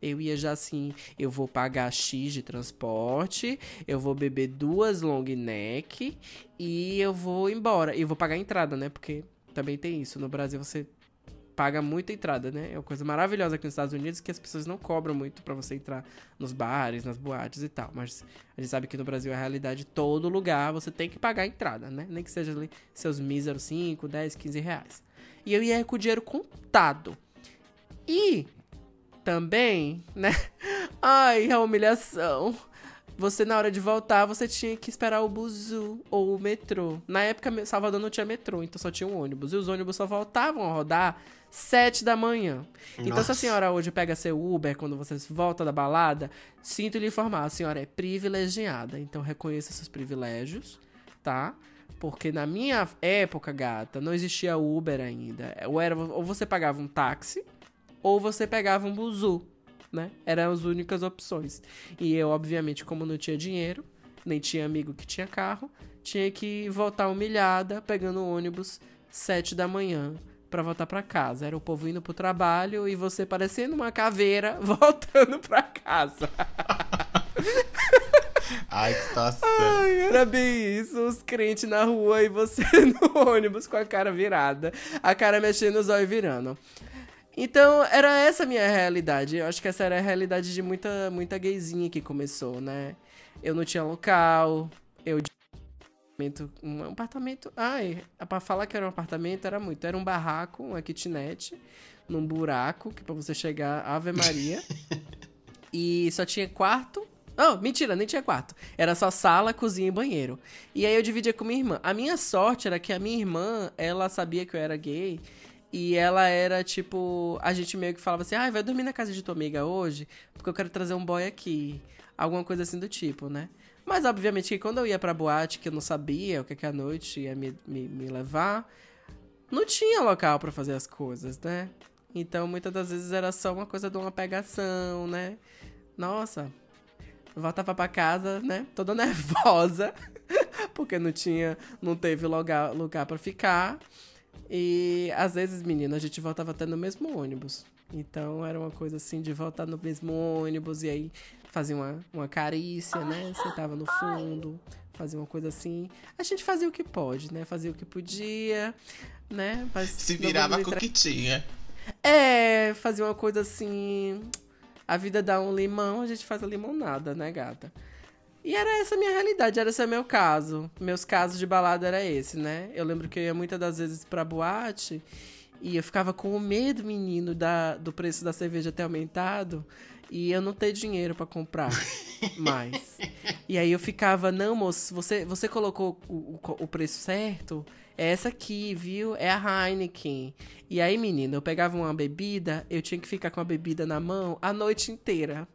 Eu ia já assim, eu vou pagar X de transporte, eu vou beber duas long neck e eu vou embora. E eu vou pagar a entrada, né? Porque também tem isso. No Brasil você paga muita entrada, né? É uma coisa maravilhosa aqui nos Estados Unidos que as pessoas não cobram muito para você entrar nos bares, nas boates e tal. Mas a gente sabe que no Brasil é a realidade, todo lugar você tem que pagar a entrada, né? Nem que seja ali seus míseros 5, 10, 15 reais. E eu ia com o dinheiro contado. E também, né? Ai, a humilhação. Você, na hora de voltar, você tinha que esperar o buzu ou o metrô. Na época, Salvador não tinha metrô, então só tinha um ônibus. E os ônibus só voltavam a rodar sete da manhã. Nossa. Então, se a senhora hoje pega seu Uber quando você volta da balada, sinto lhe informar, a senhora é privilegiada. Então, reconheça seus privilégios, tá? Porque na minha época, gata, não existia Uber ainda. Ou, era, ou você pagava um táxi, ou você pegava um buzu, né? Eram as únicas opções. E eu, obviamente, como não tinha dinheiro, nem tinha amigo que tinha carro, tinha que voltar humilhada, pegando o ônibus sete da manhã para voltar para casa. Era o povo indo pro trabalho e você parecendo uma caveira voltando para casa. Ai, que situação. Ai, era bem isso, os crentes na rua e você no ônibus com a cara virada, a cara mexendo os olhos virando. Então, era essa a minha realidade. Eu acho que essa era a realidade de muita, muita gayzinha que começou, né? Eu não tinha local, eu um apartamento. Ai, pra falar que era um apartamento era muito. Era um barraco, uma kitnet, num buraco, que pra você chegar, Ave Maria. e só tinha quarto. Oh, mentira, nem tinha quarto. Era só sala, cozinha e banheiro. E aí eu dividia com minha irmã. A minha sorte era que a minha irmã, ela sabia que eu era gay. E ela era tipo. A gente meio que falava assim: ah, vai dormir na casa de tua amiga hoje, porque eu quero trazer um boy aqui. Alguma coisa assim do tipo, né? Mas, obviamente, que quando eu ia pra boate, que eu não sabia o que, que a noite ia me, me, me levar, não tinha local para fazer as coisas, né? Então, muitas das vezes era só uma coisa de uma pegação, né? Nossa, voltava pra casa, né? Toda nervosa, porque não tinha, não teve lugar, lugar para ficar. E às vezes, menina, a gente voltava até no mesmo ônibus. Então era uma coisa assim de voltar no mesmo ônibus e aí fazia uma, uma carícia, né? Sentava no fundo, fazia uma coisa assim. A gente fazia o que pode, né? Fazia o que podia, né? Mas Se virava com o que tinha. É, fazia uma coisa assim. A vida dá um limão, a gente faz a limonada, né, gata? E era essa a minha realidade, era esse o meu caso. Meus casos de balada era esse, né? Eu lembro que eu ia muitas das vezes pra boate e eu ficava com o medo, menino, da, do preço da cerveja ter aumentado e eu não ter dinheiro para comprar mais. E aí eu ficava, não, moço, você, você colocou o, o, preço certo? É essa aqui, viu? É a Heineken. E aí, menina, eu pegava uma bebida, eu tinha que ficar com a bebida na mão a noite inteira.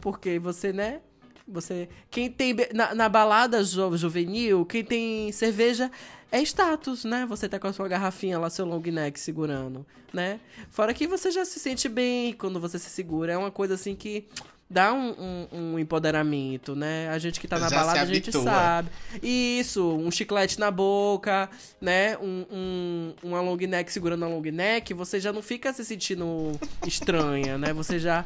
Porque você, né? Você. Quem tem. Na, na balada jo, juvenil, quem tem cerveja é status, né? Você tá com a sua garrafinha lá, seu long neck segurando, né? Fora que você já se sente bem quando você se segura. É uma coisa assim que dá um, um, um empoderamento, né? A gente que tá na já balada, a gente sabe. Isso, um chiclete na boca, né? Um, um, uma long neck segurando a long neck, você já não fica se sentindo estranha, né? Você já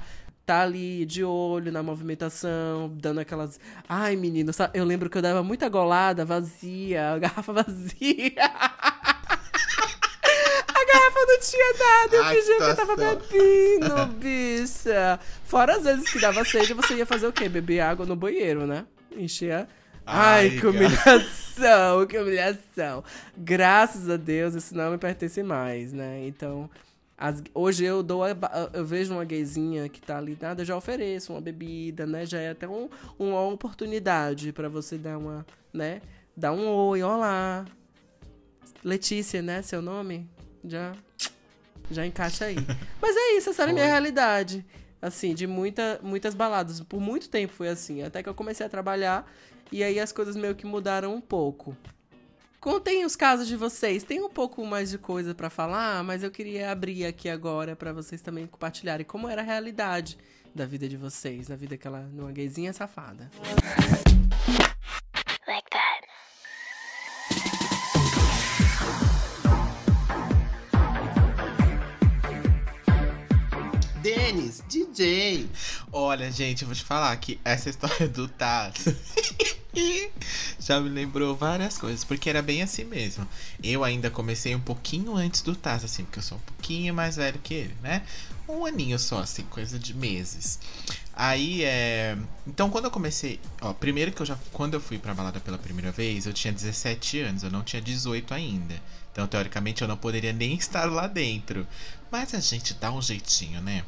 tá ali de olho na movimentação, dando aquelas. Ai, menino, eu lembro que eu dava muita golada vazia, a garrafa vazia. a garrafa não tinha nada, eu fingia que eu tava bebendo, bicha. Fora as vezes que dava sede, você ia fazer o quê? Beber água no banheiro, né? Encher. Ai, Ai que humilhação, que humilhação. Graças a Deus, isso não me pertence mais, né? Então, as, hoje eu dou a, eu vejo uma gayzinha que tá ali, nada, eu já ofereço uma bebida, né? Já é até um, uma oportunidade para você dar uma, né? Dar um oi, olá. Letícia, né? Seu nome? Já já encaixa aí. Mas é isso, essa era a minha realidade. Assim, de muita, muitas baladas. Por muito tempo foi assim. Até que eu comecei a trabalhar e aí as coisas meio que mudaram um pouco. Contem os casos de vocês. Tem um pouco mais de coisa para falar, mas eu queria abrir aqui agora para vocês também compartilharem como era a realidade da vida de vocês, da vida aquela numa gayzinha safada. Like that. Denis, DJ. Olha, gente, eu vou te falar que essa história do Tato já me lembrou várias coisas, porque era bem assim mesmo. Eu ainda comecei um pouquinho antes do Tato, assim, porque eu sou um pouquinho mais velho que ele, né? Um aninho só, assim, coisa de meses. Aí, é. Então, quando eu comecei. Ó, primeiro que eu já. Quando eu fui pra balada pela primeira vez, eu tinha 17 anos, eu não tinha 18 ainda. Então, teoricamente, eu não poderia nem estar lá dentro. Mas a gente dá um jeitinho, né?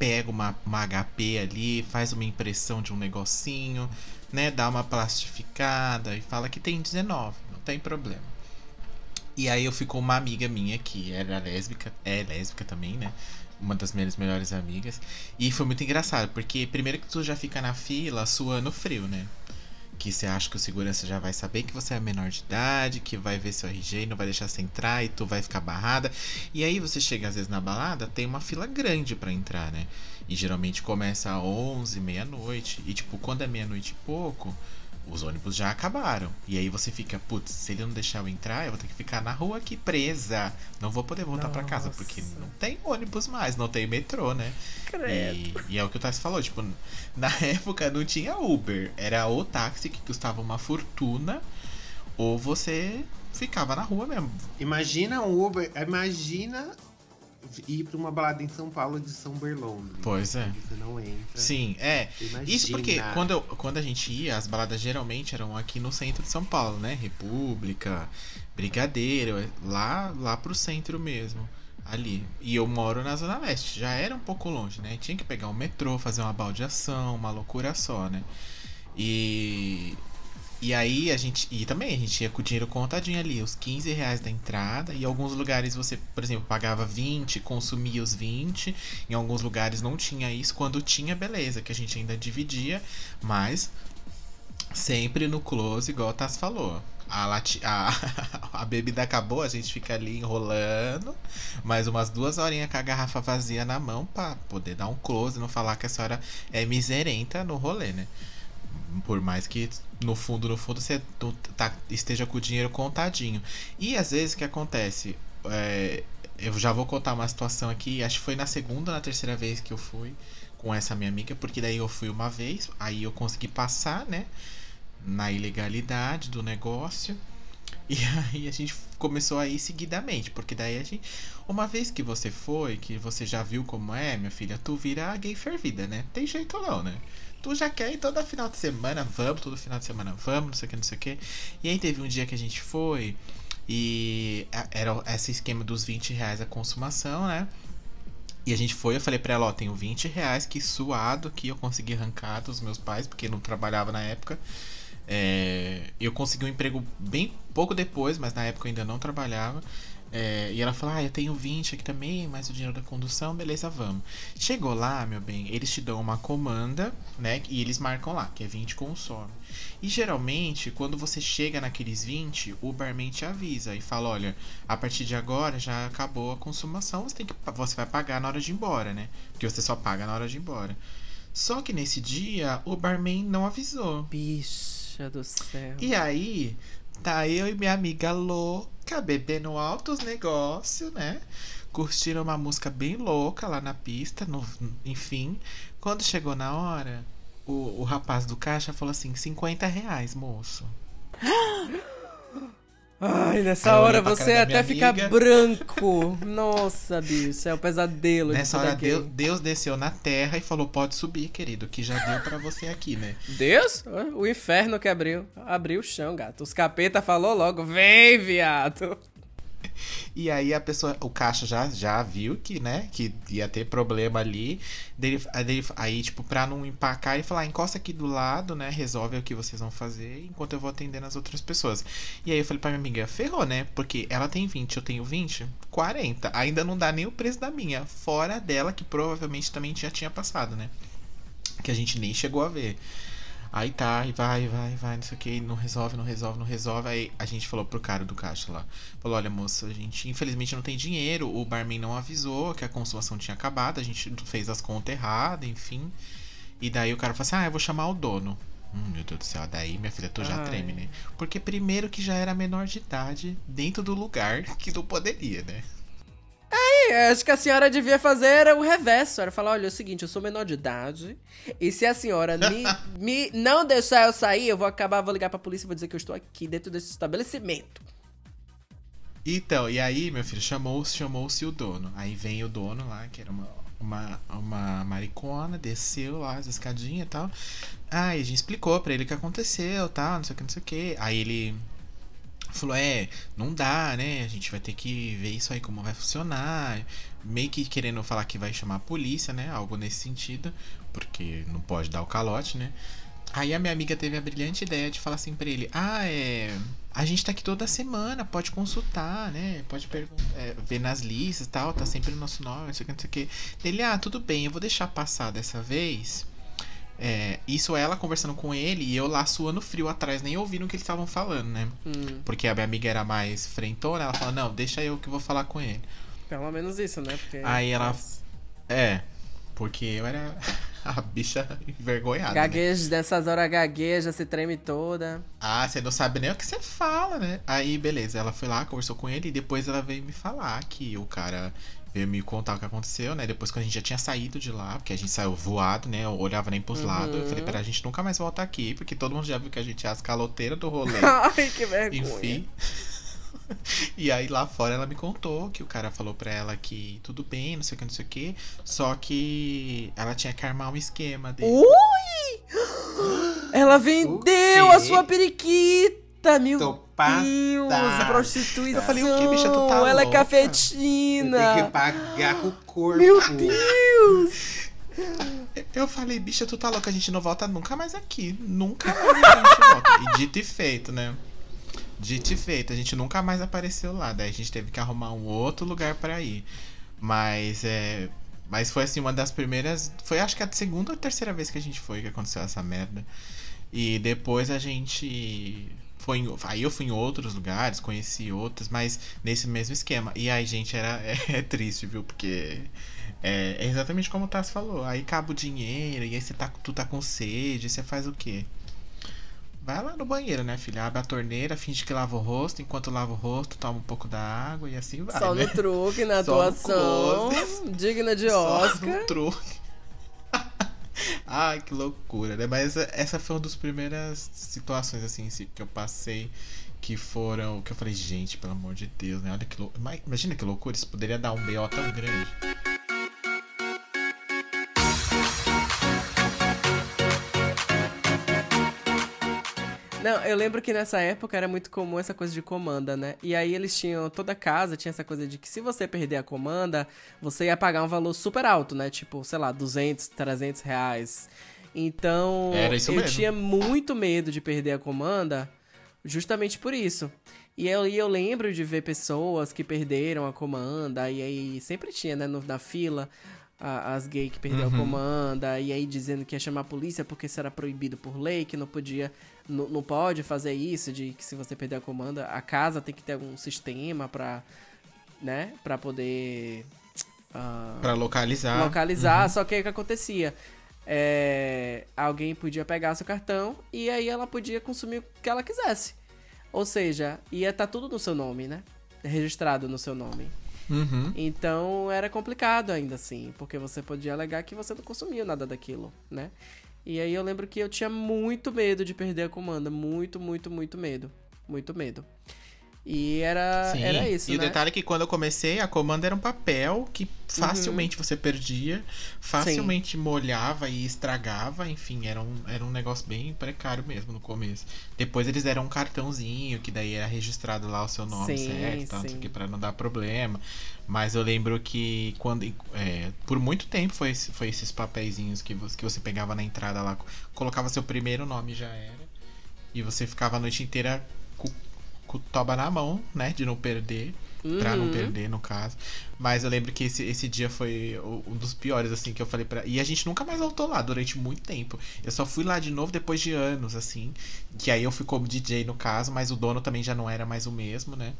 Pega uma, uma HP ali, faz uma impressão de um negocinho, né? Dá uma plastificada e fala que tem 19, não tem problema. E aí eu ficou uma amiga minha que era lésbica, é lésbica também, né? Uma das minhas melhores amigas. E foi muito engraçado, porque primeiro que tu já fica na fila suando frio, né? Que você acha que o segurança já vai saber que você é menor de idade, que vai ver seu RG não vai deixar você entrar e tu vai ficar barrada. E aí você chega às vezes na balada, tem uma fila grande para entrar, né? E geralmente começa às 11, meia-noite. E tipo, quando é meia-noite e pouco, os ônibus já acabaram. E aí você fica, putz, se ele não deixar eu entrar, eu vou ter que ficar na rua aqui presa. Não vou poder voltar pra casa, porque não tem ônibus mais, não tem metrô, né? E, e é o que o Tassi falou, tipo, na época não tinha Uber. Era ou táxi que custava uma fortuna, ou você ficava na rua mesmo. Imagina um Uber, imagina ir pra uma balada em São Paulo de São Berlone. Pois é. Você não entra. Sim, é. Imagina. Isso porque quando, eu- quando a gente ia, as baladas geralmente eram aqui no centro de São Paulo, né? República, Brigadeiro, lá, lá pro centro mesmo. Ali. E eu moro na Zona Leste. Já era um pouco longe, né? Tinha que pegar um metrô, fazer uma baldeação, uma loucura só, né? E. E aí a gente. E também a gente ia com o dinheiro contadinho ali, os 15 reais da entrada. E alguns lugares você, por exemplo, pagava 20, consumia os 20. Em alguns lugares não tinha isso. Quando tinha, beleza, que a gente ainda dividia. Mas sempre no close, igual o Tass falou. A, lati- a, a bebida acabou, a gente fica ali enrolando. Mais umas duas horinhas com a garrafa vazia na mão pra poder dar um close não falar que a senhora é miserenta no rolê, né? Por mais que no fundo, no fundo, você tá- esteja com o dinheiro contadinho. E às vezes o que acontece? É, eu já vou contar uma situação aqui, acho que foi na segunda na terceira vez que eu fui com essa minha amiga, porque daí eu fui uma vez, aí eu consegui passar, né? Na ilegalidade do negócio. E aí a gente começou a ir seguidamente, porque daí a gente. Uma vez que você foi, que você já viu como é, minha filha, tu vira gay fervida, né? Tem jeito não, né? Tu já quer ir toda final de semana, vamos, todo final de semana, vamos, não sei o que, não sei o que. E aí teve um dia que a gente foi e a- era esse esquema dos 20 reais a consumação, né? E a gente foi, eu falei pra ela, ó, tenho 20 reais, que suado aqui eu consegui arrancar dos meus pais, porque não trabalhava na época. É, eu consegui um emprego bem pouco depois, mas na época eu ainda não trabalhava. É, e ela falou: Ah, eu tenho 20 aqui também, mais o dinheiro da condução, beleza, vamos. Chegou lá, meu bem, eles te dão uma comanda, né? E eles marcam lá, que é 20 consome. E geralmente, quando você chega naqueles 20, o barman te avisa e fala: Olha, a partir de agora já acabou a consumação, você, tem que, você vai pagar na hora de ir embora, né? Porque você só paga na hora de ir embora. Só que nesse dia, o barman não avisou. Bicha do céu. E aí, tá eu e minha amiga louca, bebendo altos negócios, né? Curtiram uma música bem louca lá na pista, no, enfim. Quando chegou na hora, o, o rapaz do caixa falou assim: 50 reais, moço. Ai, nessa eu hora você até fica branco. Nossa, bicho, é o pesadelo Nessa hora. Deus, Deus desceu na terra e falou: Pode subir, querido, que já deu pra você aqui, né? Deus? O inferno que abriu. Abriu o chão, gato. Os capeta falou logo, vem, viado. E aí a pessoa, o caixa já, já viu que, né, que ia ter problema ali. Dele, dele- aí, tipo, pra não empacar, ele falou, ah, encosta aqui do lado, né, resolve o que vocês vão fazer, enquanto eu vou atendendo as outras pessoas. E aí eu falei pra minha amiga, ferrou, né, porque ela tem 20, eu tenho 20, 40. Ainda não dá nem o preço da minha, fora dela, que provavelmente também já tinha passado, né. Que a gente nem chegou a ver. Aí tá, e vai, vai, vai, não sei o que, não resolve, não resolve, não resolve. Aí a gente falou pro cara do caixa lá. Falou, olha, moça, a gente infelizmente não tem dinheiro. O barman não avisou que a consumação tinha acabado. A gente fez as contas erradas, enfim. E daí o cara falou assim: Ah, eu vou chamar o dono. Hum, meu Deus do céu, daí minha filha, tu já Ai. treme, né? Porque primeiro que já era menor de idade dentro do lugar que não poderia, né? É, acho que a senhora devia fazer o reverso. Era falar, olha, é o seguinte, eu sou menor de idade. E se a senhora me, me não deixar eu sair, eu vou acabar, vou ligar pra polícia e vou dizer que eu estou aqui dentro desse estabelecimento. Então, e aí, meu filho, chamou-se chamou-se o dono. Aí vem o dono lá, que era uma, uma, uma maricona, desceu lá as escadinhas e tal. Aí a gente explicou pra ele o que aconteceu tal, não sei o que, não sei o que. Aí ele falou, é, não dá, né? A gente vai ter que ver isso aí como vai funcionar. Meio que querendo falar que vai chamar a polícia, né? Algo nesse sentido. Porque não pode dar o calote, né? Aí a minha amiga teve a brilhante ideia de falar assim pra ele: Ah, é. A gente tá aqui toda semana, pode consultar, né? Pode é, ver nas listas e tal, tá sempre no nosso nome, não sei o que, não sei o que. Ele, ah, tudo bem, eu vou deixar passar dessa vez. É, isso ela conversando com ele e eu lá suando frio atrás, nem ouvindo o que eles estavam falando, né? Hum, Porque a minha amiga era mais frentona, ela falou: Não, deixa eu que vou falar com ele. pelo menos isso, né? Porque, Aí ela-. É, porque eu era. A bicha envergonhada. né? Gagueja, nessas horas gagueja, se treme toda. Ah, você não sabe nem o que você fala, né? Aí, beleza, ela foi lá, conversou com ele e depois ela veio me falar que o cara veio me contar o que aconteceu, né? Depois quando a gente já tinha saído de lá, porque a gente saiu voado, né? Eu olhava nem pros lados. Eu falei, pera, a gente nunca mais volta aqui, porque todo mundo já viu que a gente é as caloteiras do rolê. Ai, que vergonha. Enfim. E aí lá fora ela me contou que o cara falou pra ela que tudo bem, não sei o que, não sei o que. Só que ela tinha que armar um esquema dele. Ui! Ela vendeu a sua periquita, meu Deus, passada. prostituição. Eu falei, o quê, bicha? Tu tá Ela é louca? cafetina. Tem que pagar com o corpo. Meu Deus! Eu falei, bicha, tu tá louca, a gente não volta nunca mais aqui. Nunca mais a gente volta. E dito e feito, né? Dito e feito, a gente nunca mais apareceu lá. Daí a gente teve que arrumar um outro lugar pra ir. Mas é. Mas foi assim, uma das primeiras. Foi acho que a segunda ou terceira vez que a gente foi que aconteceu essa merda. E depois a gente. Foi aí eu fui em outros lugares, conheci outros, mas nesse mesmo esquema. E aí, gente, era é, triste, viu? Porque é, é exatamente como o Tassi falou. Aí acaba o dinheiro, e aí você tá, tu tá com sede, você faz o quê? Vai lá no banheiro, né, filha? Abre a torneira, finge que lava o rosto, enquanto lava o rosto, toma um pouco da água e assim vai. Só né? no truque, na Só no atuação. Digna de Só Oscar. no truque. Ai, que loucura, né? Mas essa foi uma das primeiras situações, assim, assim, que eu passei que foram. Que eu falei, gente, pelo amor de Deus, né? Olha que loucura. Imagina que loucura, isso poderia dar um BO tão grande. Não, eu lembro que nessa época era muito comum essa coisa de comanda, né? E aí eles tinham, toda casa tinha essa coisa de que se você perder a comanda, você ia pagar um valor super alto, né? Tipo, sei lá, 200, 300 reais. Então, eu mesmo. tinha muito medo de perder a comanda justamente por isso. E eu, e eu lembro de ver pessoas que perderam a comanda, e aí sempre tinha, né, no- na fila, a- as gays que perderam Uhum. a comanda, e aí dizendo que ia chamar a polícia porque isso era proibido por lei, que não podia, não, não pode fazer isso, de que se você perder a comanda, a casa tem que ter algum sistema pra, né, pra poder... ah, Pra localizar. localizar, só que o que acontecia? É, alguém podia pegar seu cartão e aí ela podia consumir o que ela quisesse. Ou seja, ia estar tudo no seu nome, né? Registrado no seu nome. Uhum. Então era complicado ainda assim, porque você podia alegar que você não consumiu nada daquilo, né? E aí eu lembro que eu tinha muito medo de perder a comanda, muito, muito, muito medo, muito medo. E era, Sim. era isso, e né? o detalhe é que quando eu comecei, a comanda era um papel que facilmente Uhum. você perdia, facilmente molhava e estragava, enfim, era um, era um negócio bem precário mesmo no começo. Depois eles deram um cartãozinho, que daí era registrado lá o seu nome Sim, certo, e tal, não sei sim. o que, pra não dar problema. Mas eu lembro que quando é, por muito tempo foi, esse- foi esses papeizinhos que você, que você pegava na entrada lá, colocava seu primeiro nome já era. E você ficava a noite inteira com, o toba na mão, né? De não perder. Pra não Uhum. perder, no caso. Mas eu lembro que esse, esse dia foi um dos piores, assim, que eu falei pra. E a gente nunca mais voltou lá durante muito tempo. Eu só fui lá de novo depois de anos, assim. Que aí eu fui como DJ no caso, mas o dono também já não era mais o mesmo, né?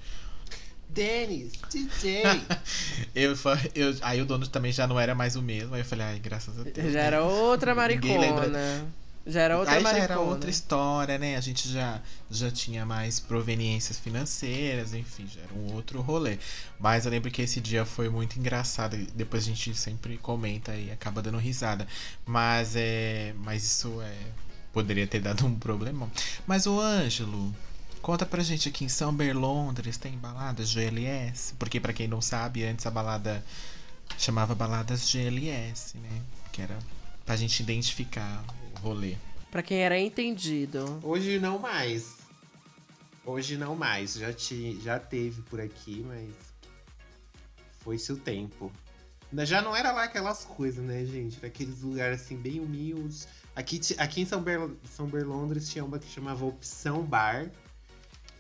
Denis, DJ. Eu, eu, aí o dono também já não era mais o mesmo. Aí eu falei, ai, graças a Deus. Já né? era outra Ninguém maricona. lembra. Já era outra Aí já era outra história, né? A gente já, já tinha mais proveniências financeiras, enfim, já era um outro rolê. Mas eu lembro que esse dia foi muito engraçado. Depois a gente sempre comenta e acaba dando risada. Mas é. Mas isso é. Poderia ter dado um problema. Mas o Ângelo, conta pra gente aqui em São Berlondres tem baladas GLS? Porque pra quem não sabe, antes a balada chamava baladas GLS, né? Que era pra gente identificar rolê. Pra quem era entendido. Hoje não mais. Hoje não mais. Já, te, já teve por aqui, mas. Foi-se o tempo. Ainda Já não era lá aquelas coisas, né, gente? Era aqueles lugares assim, bem humildes. Aqui, aqui em São, Ber, São Berlondres tinha uma que chamava Opção Bar.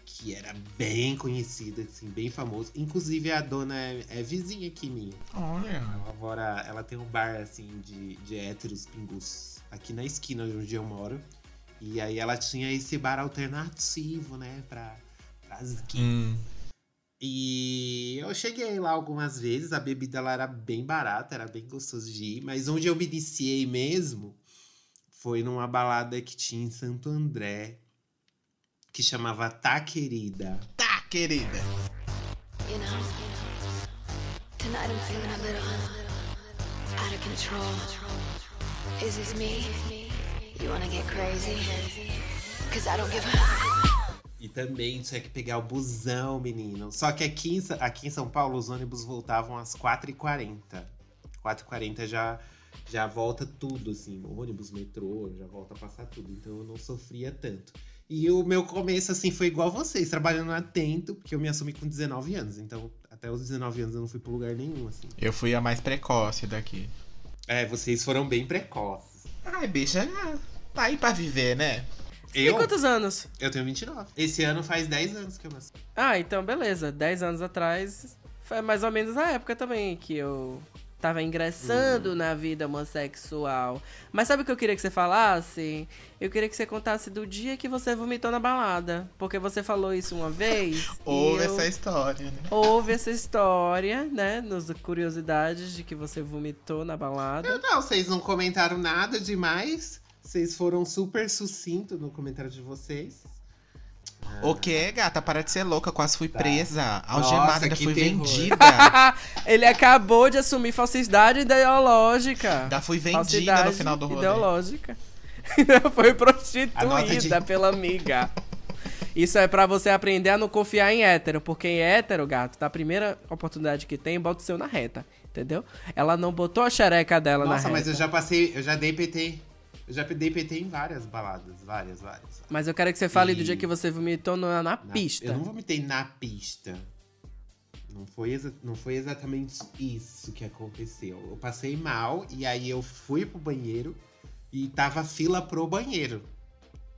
Que era bem conhecida, assim, bem famoso. Inclusive a dona é, é vizinha aqui minha. Olha. Ela mora, ela tem um bar assim de, de héteros pingus aqui na esquina de onde eu moro. E aí ela tinha esse bar alternativo, né, pra, pras gays. Hum. E eu cheguei lá algumas vezes, a bebida lá era bem barata, era bem gostoso de ir, mas onde eu me iniciei mesmo foi numa balada que tinha em Santo André, que chamava Tá Querida. Tá, querida. You know, tonight I'm feeling a little out of control. Is this me? You wanna get crazy? Cause I don't give a. E também tinha que pegar o busão, menino. Só que aqui aqui em São Paulo os ônibus voltavam às 4h40. 4h40 já, já volta tudo, assim. Ônibus, metrô, já volta a passar tudo. Então eu não sofria tanto. E o meu começo, assim, foi igual vocês, trabalhando atento, porque eu me assumi com 19 anos. Então, até os 19 anos eu não fui pra lugar nenhum, assim. Eu fui a mais precoce daqui. É, vocês foram bem precoces. Ai, bicha, ah, tá aí pra viver, né? Tem Eu, quantos anos? eu tenho 29. Esse ano faz 10 anos que eu me assumi. Ah, então beleza. 10 anos atrás foi mais ou menos a época também que eu tava Hum. ingressando na vida homossexual. Mas sabe o que eu queria que você falasse? Eu queria que você contasse do dia que você vomitou na balada. Porque você falou isso uma vez. Houve eu- essa história, né? Houve essa história, né? Nos curiosidades de que você vomitou na balada. Eu não, vocês não comentaram nada demais. Vocês foram super sucinto no comentário de vocês. O que, gata? Para de ser louca, quase fui Tá. presa. Algemada, Nossa, ainda fui terror. vendida. Ele acabou de assumir falsidade ideológica. ainda fui vendida Falsidade no final do rolê. ideológica. Foi prostituída de- pela amiga. Isso é pra você aprender a não confiar em hétero, porque em hétero, gato, na primeira oportunidade que tem, bota o seu na reta, entendeu? Ela não botou a xereca dela na Nossa, reta. mas eu já passei, eu já dei PT. Eu já dei PT em várias baladas, várias, várias. Mas eu quero que você fale do E- dia que você vomitou na, na Na- pista. Eu não vomitei na pista. Não foi, exa- não foi exatamente isso que aconteceu. Eu passei mal e aí eu fui pro banheiro e tava fila pro banheiro.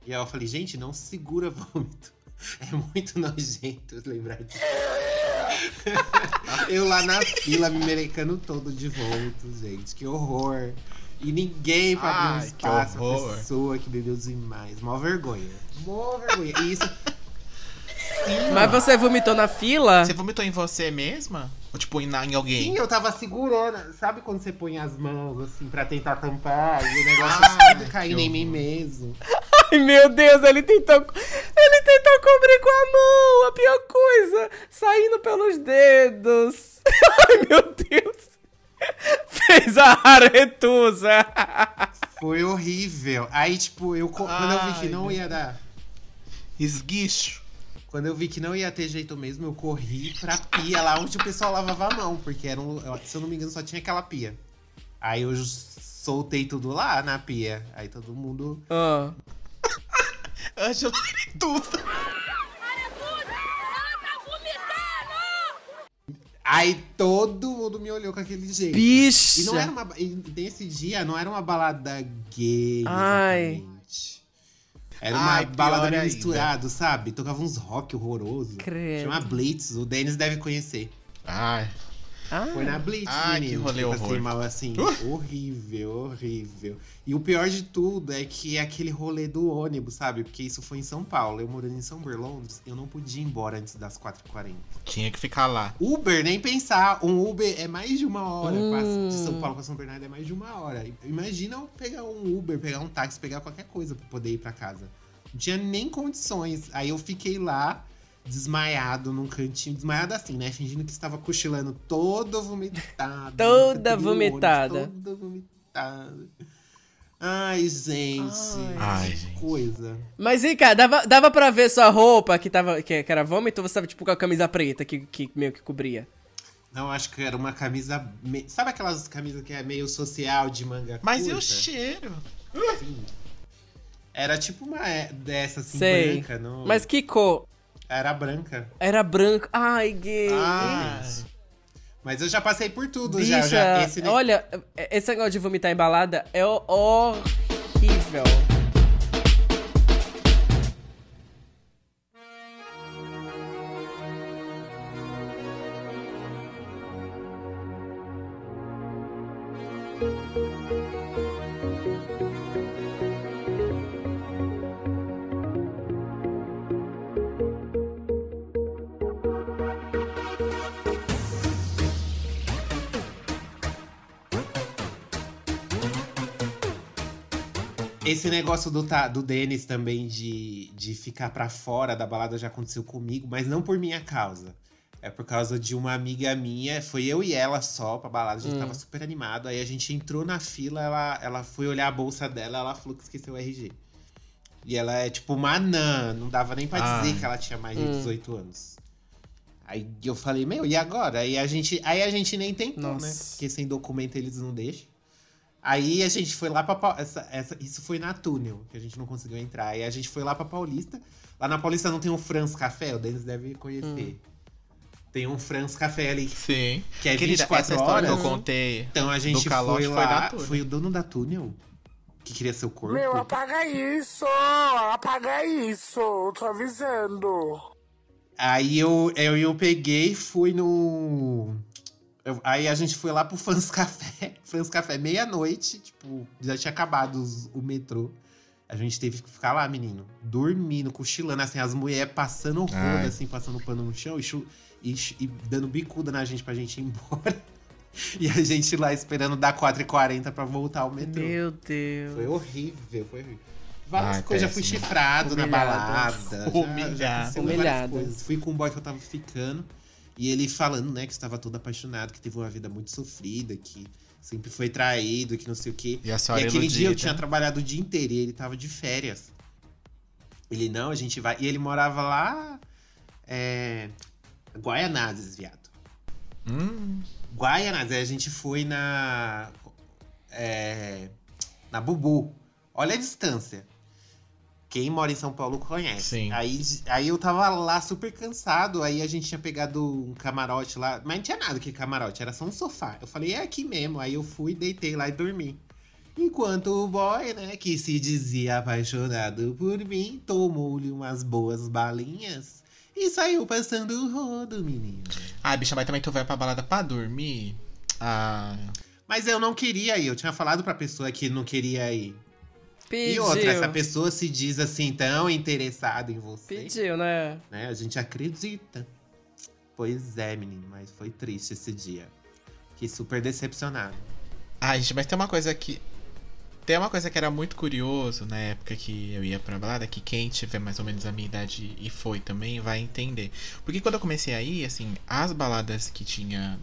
E aí eu falei, gente, não segura vômito. É muito nojento lembrar disso. eu lá na fila me merecando todo de vômito, gente. Que horror. E ninguém pra abrir um Ai, que espaço pra horror. pessoa que bebeu demais. Mó vergonha. Mó vergonha. E isso. Mas você vomitou na fila? Você vomitou em você mesma? Ou tipo, em, na- em alguém? Sim, eu tava segurando. Sabe quando você põe as mãos assim pra tentar tampar e o negócio caindo que em mim horror. mesmo? Ai, meu Deus, ele tentou. Ele tentou cobrir com a mão, a pior coisa. Saindo pelos dedos. Ai, meu Deus. Fez a aretusa. Foi horrível. Aí, tipo, eu quando eu vi que Ai, não ia dar. Esguicho. Quando eu vi que não ia ter jeito mesmo, eu corri pra pia lá onde o pessoal lavava a mão. Porque era um, se eu não me engano, só tinha aquela pia. Aí eu soltei tudo lá na pia. Aí todo mundo. Ah. Ângela tudo. Aí todo mundo me olhou com aquele jeito. Bicha. E não era uma. Nesse dia não era uma balada gay. Ai. exatamente. Era uma Ai, balada meio ainda. misturado, sabe? Tocava uns rock horroroso. Credo. Chama Blitz, o Denis deve conhecer. Ai. Ah. Foi na Blitz, Ai, que menino. rolê eu passei horror. mal assim. Uh! Horrível, horrível. E o pior de tudo é que é aquele rolê do ônibus, sabe? Porque isso foi em São Paulo. Eu morando em São Berlondres, eu não podia ir embora antes das 4h40. Tinha que ficar lá. Uber, nem pensar. Um Uber é mais de uma hora. Hum. De São Paulo pra São Bernardo é mais de uma hora. Imagina eu pegar um Uber, pegar um táxi, pegar qualquer coisa pra poder ir pra casa. Não tinha nem condições. Aí eu fiquei lá, desmaiado num cantinho. Desmaiado assim, né? Fingindo que estava cochilando, todo vomitado. Toda vomitada. Toda vomitada. Ai, gente. Ai, que gente. coisa. Mas e cara, dava, dava pra ver sua roupa que, tava, que, que era vômito ou você tava tipo com a camisa preta que, que meio que cobria? Não, acho que era uma camisa. me- Sabe aquelas camisas que é meio social de manga Mas e curta? o cheiro? Sim. Era tipo uma é, dessa assim, Sei. branca, não? Mas que cor? Era branca. Era branco. Ai, gay. Ah, Mas eu já passei por tudo Bicha, já. já esse olha, esse negócio de vomitar em balada é ho- horrível. Esse negócio do, Ta- do Denis também de, de ficar pra fora da balada já aconteceu comigo, mas não por minha causa. É por causa de uma amiga minha, foi eu e ela só pra balada, a gente Hum. tava super animado. Aí a gente entrou na fila, ela, ela foi olhar a bolsa dela, ela falou que esqueceu o RG. E ela é tipo uma anã, não dava nem pra dizer Ah. que ela tinha mais de Hum. 18 anos. Aí eu falei, meu, e agora? Aí a gente, aí a gente nem tentou, né? Nossa. Porque sem documento eles não deixam. Aí a gente foi lá pra. Essa, essa, isso foi na túnel, que a gente não conseguiu entrar. Aí a gente foi lá pra Paulista. Lá na Paulista não tem um Franz Café, o Denis deve conhecer. Tem um Franz Café ali, Sim. que é Querida, 24 essa história horas. que eu contei. Então a gente calote foi foi lá. túnel. Foi o dono da túnel que queria seu corpo. Meu, apaga isso! Apaga isso! Tô avisando. Aí eu, eu, eu peguei e fui no. Eu- aí a gente foi lá pro Fãs Café. Fãs Café, meia-noite. Tipo, já tinha acabado os- o metrô. A gente teve que ficar lá, menino. Dormindo, cochilando, assim, as mulheres passando roda, Ai. assim, passando pano no chão e, chu- e e dando bicuda na gente pra gente ir embora. E a gente lá esperando dar 4h40 pra voltar ao metrô. Meu Deus. Foi horrível, foi horrível. Várias Ai, coisas, já fui chifrado na Humilhado. balada. já- já Humilhado. Humilhado. Fui com um boy que eu tava ficando. E ele falando, né, que estava todo apaixonado, que teve uma vida muito sofrida, que sempre foi traído, que não sei o quê. E a E aquele dia eu tinha trabalhado o dia inteiro e ele tava de férias. Ele, não, a gente vai. E ele morava lá. É. Guaianazes, viado. Hum, Guaianazes. Aí a gente foi na. É, na Bubu. Olha a distância. Quem mora em São Paulo conhece. Sim. Aí, aí eu tava lá super cansado. Aí a gente tinha pegado um camarote lá. Mas não tinha nada que camarote, era só um sofá. Eu falei, é aqui mesmo. Aí eu fui, deitei lá e dormi. Enquanto o boy, né, que se dizia apaixonado por mim, tomou-lhe umas boas balinhas e saiu passando o rodo, menino. Ai, bicha, mas também tu vai pra balada pra dormir? Ah, Mas eu não queria ir. Eu tinha falado pra pessoa que não queria ir. Pediu. E outra, essa pessoa se diz assim tão interessada em você. Pediu, né? Né? A gente acredita. Pois é, menino, mas foi triste esse dia. Fiquei super decepcionado. Ai, gente, mas tem uma coisa que. Tem uma coisa que era muito curioso na época que eu ia pra balada, que quem tiver mais ou menos a minha idade e foi também vai entender. Porque quando eu comecei a ir, assim, as baladas que tinha.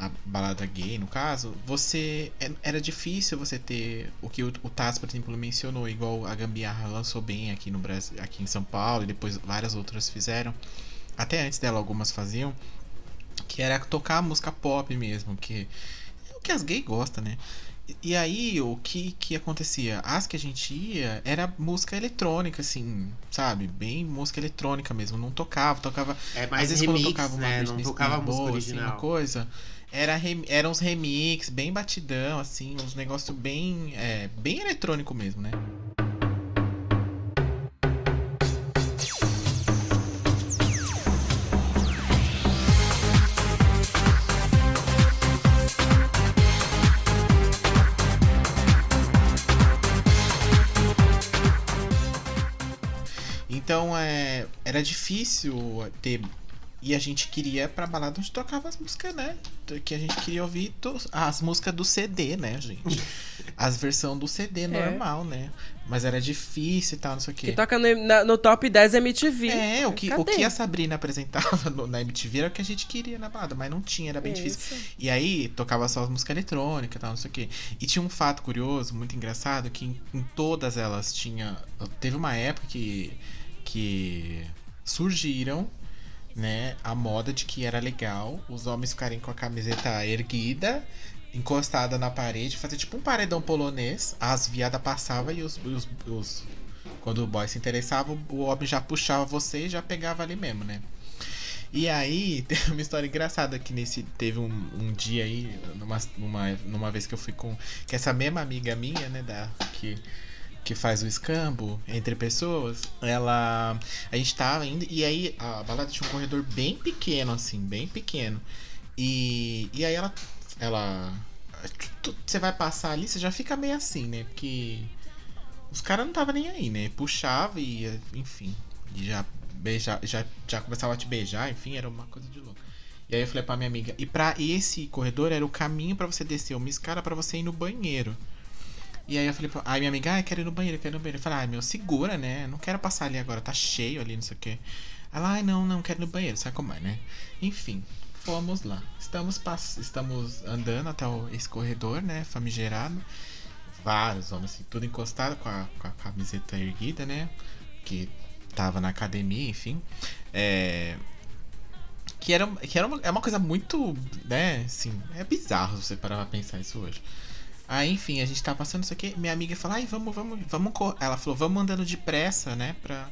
A balada gay, no caso, você. é- Era difícil você ter o que o, o Taz, por exemplo, mencionou, igual a Gambiarra lançou bem aqui no Brasil, aqui em São Paulo, e depois várias outras fizeram. Até antes dela, algumas faziam. Que era tocar música pop mesmo, que é o que as gays gostam, né? E- aí, o que que acontecia? As que a gente ia era música eletrônica, assim, sabe? Bem música eletrônica mesmo. Não tocava, tocava. É Às mais vezes remix, quando tocava uma né? Não tocava Spears música boa, assim, original. uma coisa. Era rem- eram uns remix, bem batidão, assim, uns negócios bem. É, bem eletrônico mesmo, né? Então é, era difícil ter. E a gente queria ir pra balada onde tocava as músicas, né? Que a gente queria ouvir to- as músicas do CD, né, gente? As versões do CD normal, né? Mas era difícil e tal, não sei o quê. Que toca no, na- no top 10 MTV. É, o que, o que a Sabrina apresentava no- na MTV era o que a gente queria na balada, mas não tinha, era bem difícil. Isso. E aí tocava só música eletrônica e tal, não sei o quê. E tinha um fato curioso, muito engraçado, que em, em todas elas tinha. Teve uma época que, que surgiram, né, a moda de que era legal os homens ficarem com a camiseta erguida, encostada na parede, fazer tipo um paredão polonês, as viadas passavam e os, os, os- Quando o boy se interessava, o homem já puxava você e já pegava ali mesmo, né? E aí, tem uma história engraçada que nesse. Teve um, um dia aí, numa, numa, numa vez que eu fui com. Que essa mesma amiga minha, né, da, que, que faz o escambo entre pessoas, ela. A gente tava indo. E aí a balada tinha um corredor bem pequeno, assim, bem pequeno. E, e aí ela. Ela. Você vai passar ali, você já fica meio assim, né? Porque. Os caras não tava nem aí, né? Puxava e enfim. E já beijar, já, já começava a te beijar, enfim, era uma coisa de louco. E aí eu falei pra minha amiga, e pra esse corredor era o caminho pra você descer uma escada pra você ir no banheiro. E aí eu falei, pra- aí minha amiga, ah, eu quero ir no banheiro, eu quero ir no banheiro. Eu falei, ai meu, segura, né? Não quero passar ali agora, tá cheio ali, não sei o quê. Ela, ai não, não quero ir no banheiro, sabe como é, né? Enfim, fomos lá. Estamos, pass... Estamos andando até esse corredor, né? Famigerado. Vários homens, assim, tudo encostado com a, com a camiseta erguida, né? Que tava na academia, enfim. É. Que era, que era uma, é uma coisa muito, né, assim, é bizarro você parar pra pensar isso hoje. Aí, enfim, a gente tava passando isso aqui, minha amiga falou, ai, vamos, vamos, vamos, cor-" ela falou, vamos andando depressa, né, pra,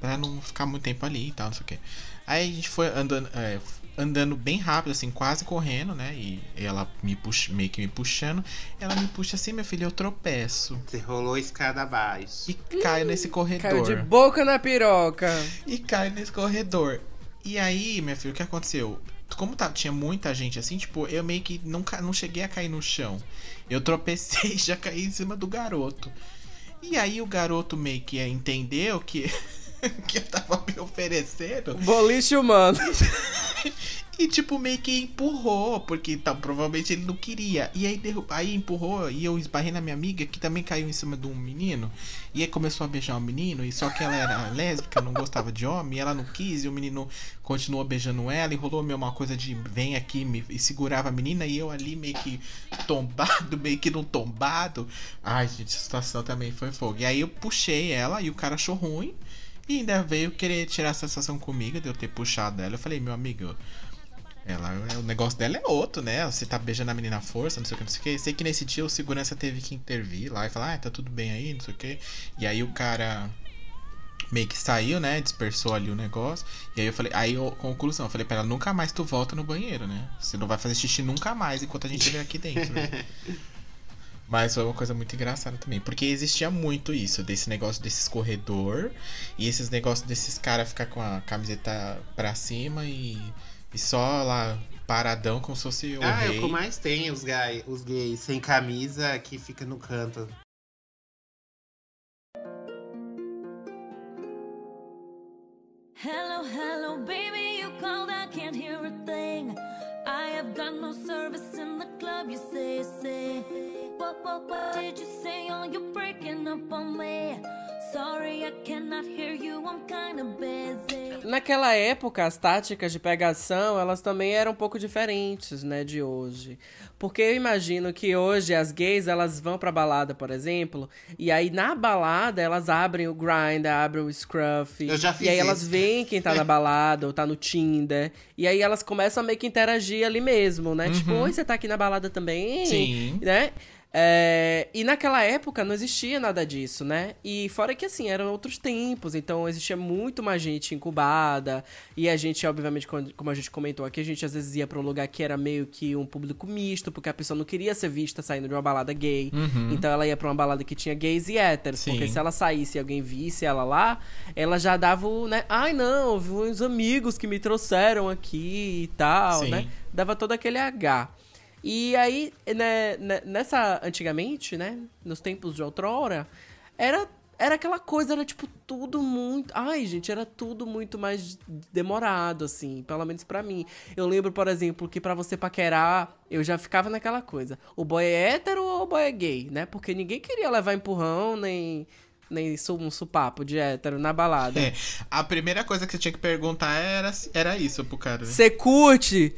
pra não ficar muito tempo ali e tal, não sei o que. Aí a gente foi andando, é, andando bem rápido, assim, quase correndo, né, e ela me puxa, meio que me puxando, ela me puxa assim, meu filho, eu tropeço Você rolou a escada abaixo. e caio nesse corredor. Caiu de boca na piroca. e cai nesse corredor. E aí, minha filha, o que aconteceu? Como tá, tinha muita gente assim, tipo, eu meio que não, ca- não cheguei a cair no chão. Eu tropecei e já caí em cima do garoto. E aí o garoto meio que entendeu que, que eu tava me oferecendo Boliche humano. e, tipo, meio que empurrou, porque tá, provavelmente ele não queria. E aí, derru- aí empurrou e eu esbarrei na minha amiga, que também caiu em cima de um menino. E aí começou a beijar o menino, e só que ela era lésbica, não gostava de homem, e ela não quis, e o menino continuou beijando ela, e rolou meio uma coisa de vem aqui, me, e segurava a menina, e eu ali meio que tombado, meio que não tombado. Ai, gente, a situação também foi fogo. E aí eu puxei ela, e o cara achou ruim. E ainda veio querer tirar a sensação comigo de eu ter puxado ela. Eu falei, meu amigo, ela, o negócio dela é outro, né? Você tá beijando a menina à força, não sei o que, não sei o que. Sei que nesse dia o segurança teve que intervir lá e falar, ah, tá tudo bem aí, não sei o que. E aí o cara meio que saiu, né? Dispersou ali o negócio. E aí eu falei, aí eu, conclusão, eu falei pra ela, nunca mais tu volta no banheiro, né? Você não vai fazer xixi nunca mais enquanto a gente estiver aqui dentro. né? Mas foi uma coisa muito engraçada também. Porque existia muito isso, desse negócio desses corredor e esses negócios desses caras ficar com a camiseta pra cima e, e só lá paradão como se fosse o ah, é rei. o que mais tem, os, gay, os gays sem camisa que fica no canto. Hello, hello, baby, you called, I can't hear a thing. I have got no service in the club, you say, say. What, what, what did you say? Oh, you're breaking up on me. Sorry, I cannot hear you, I'm kinda busy. Naquela época, as táticas de pegação, elas também eram um pouco diferentes, né, de hoje. Porque eu imagino que hoje as gays, elas vão pra balada, por exemplo, e aí na balada elas abrem o Grindr, abrem o Scruff. Eu já fiz E aí elas isso. veem quem tá na balada ou tá no Tinder. E aí elas começam a meio que interagir ali mesmo, né? Tipo, oi, você tá aqui na balada também? Sim. né? É, e naquela época não existia nada disso, né? E fora que assim, eram outros tempos, então existia muito mais gente incubada. E a gente, obviamente, como a gente comentou aqui, a gente às vezes ia pra um lugar que era meio que um público misto, porque a pessoa não queria ser vista saindo de uma balada gay. Então ela ia pra uma balada que tinha gays e héteros. Sim. Porque se ela saísse e alguém visse ela lá, ela já dava o, né? Ai, não, uns amigos que me trouxeram aqui e tal, Sim. né? Dava todo aquele H. E aí, né, né, nessa. Antigamente, né? Nos tempos de outrora, era, era aquela coisa, era tipo tudo muito. Ai, gente, era tudo muito mais demorado, assim, pelo menos pra mim. Eu lembro, por exemplo, que pra você paquerar, eu já ficava naquela coisa. O boy é hétero ou o boy é gay, né? Porque ninguém queria levar empurrão, nem. Nem su- um supapo de hétero na balada. É, a primeira coisa que você tinha que perguntar era, era isso pro cara. né? Você curte?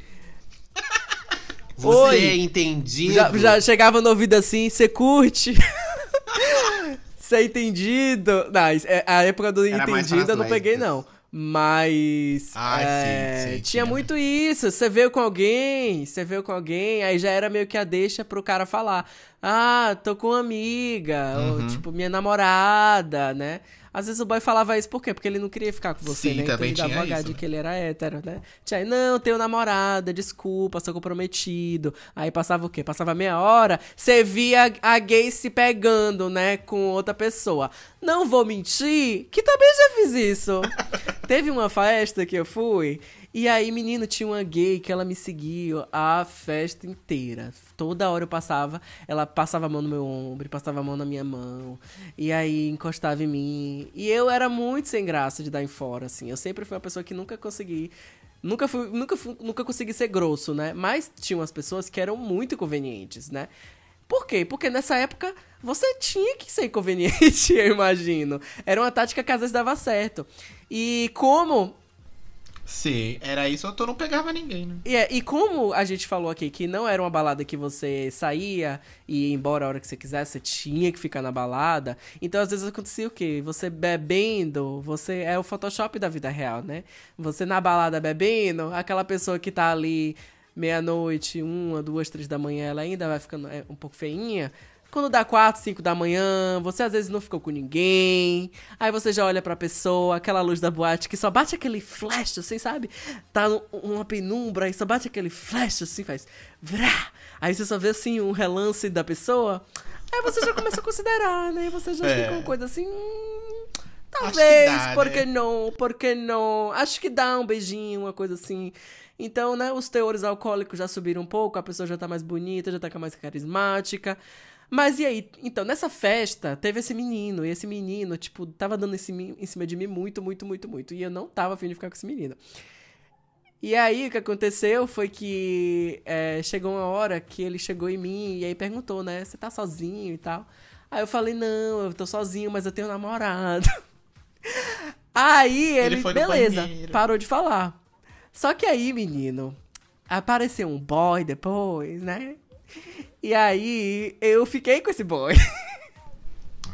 Você Oi. é entendido? Já, já chegava no ouvido assim, você curte? Você é entendido? Não, é- a época do Era entendido eu não peguei, lésbicas. não. Mas. Ai, é, sim, sim, tinha muito isso. Você veio com alguém, você veio com alguém, aí já era meio que a deixa pro cara falar. Ah, tô com uma amiga, ou Uhum. tipo, minha namorada, né? Às vezes o boy falava isso por quê? Porque ele não queria ficar com você, Sim, né? Então ele dava isso, de né? que ele era hétero, né? Tinha, não, tenho namorada, desculpa, sou comprometido. Aí passava o quê? Passava meia hora, você via a gay se pegando, né, com outra pessoa. Não vou mentir, que também já fiz isso. Teve uma festa que eu fui, e aí, menino, tinha uma gay que ela me seguiu a festa inteira. Toda hora eu passava, ela passava a mão no meu ombro, passava a mão na minha mão, e aí encostava em mim. E eu era muito sem graça de dar em fora, assim. Eu sempre fui uma pessoa que nunca consegui. Nunca, fui, nunca, fui, nunca consegui ser grosso, né? Mas tinha umas pessoas que eram muito convenientes, né? Por quê? Porque nessa época você tinha que ser inconveniente, eu imagino. Era uma tática que às vezes dava certo. E como Sim, era isso, ou tu não pegava ninguém, né? E, e como a gente falou aqui que não era uma balada que você saía e ia embora a hora que você quisesse, você tinha que ficar na balada. Então, às vezes acontecia o quê? Você bebendo, você é o Photoshop da vida real, né? Você na balada bebendo, aquela pessoa que tá ali meia-noite, uma, duas, três da manhã, ela ainda vai ficando é, um pouco feinha. Quando dá 4, 5 da manhã, você às vezes não ficou com ninguém. Aí você já olha pra pessoa, aquela luz da boate que só bate aquele flash, assim, sabe? Tá uma penumbra e só bate aquele flash, assim, faz. Vrá! Aí você só vê, assim, um relance da pessoa. Aí você já começa a considerar, né? Você já É. fica uma coisa assim. hum, Talvez, dá, por né? que não? Por que não? Acho que dá um beijinho, uma coisa assim. Então, né, os teores alcoólicos já subiram um pouco, a pessoa já tá mais bonita, já tá mais carismática. Mas e aí? Então, nessa festa, teve esse menino, e esse menino, tipo, tava dando em cima, em cima de mim muito, muito, muito, muito. E eu não tava afim de ficar com esse menino. E aí, o que aconteceu foi que é, chegou uma hora que ele chegou em mim e aí perguntou, né? Você tá sozinho e tal? Aí eu falei, não, eu tô sozinho, mas eu tenho namorado. Aí ele, Ele beleza, parou de falar. Só que aí, menino, apareceu um boy depois, né? E aí eu fiquei com esse boy.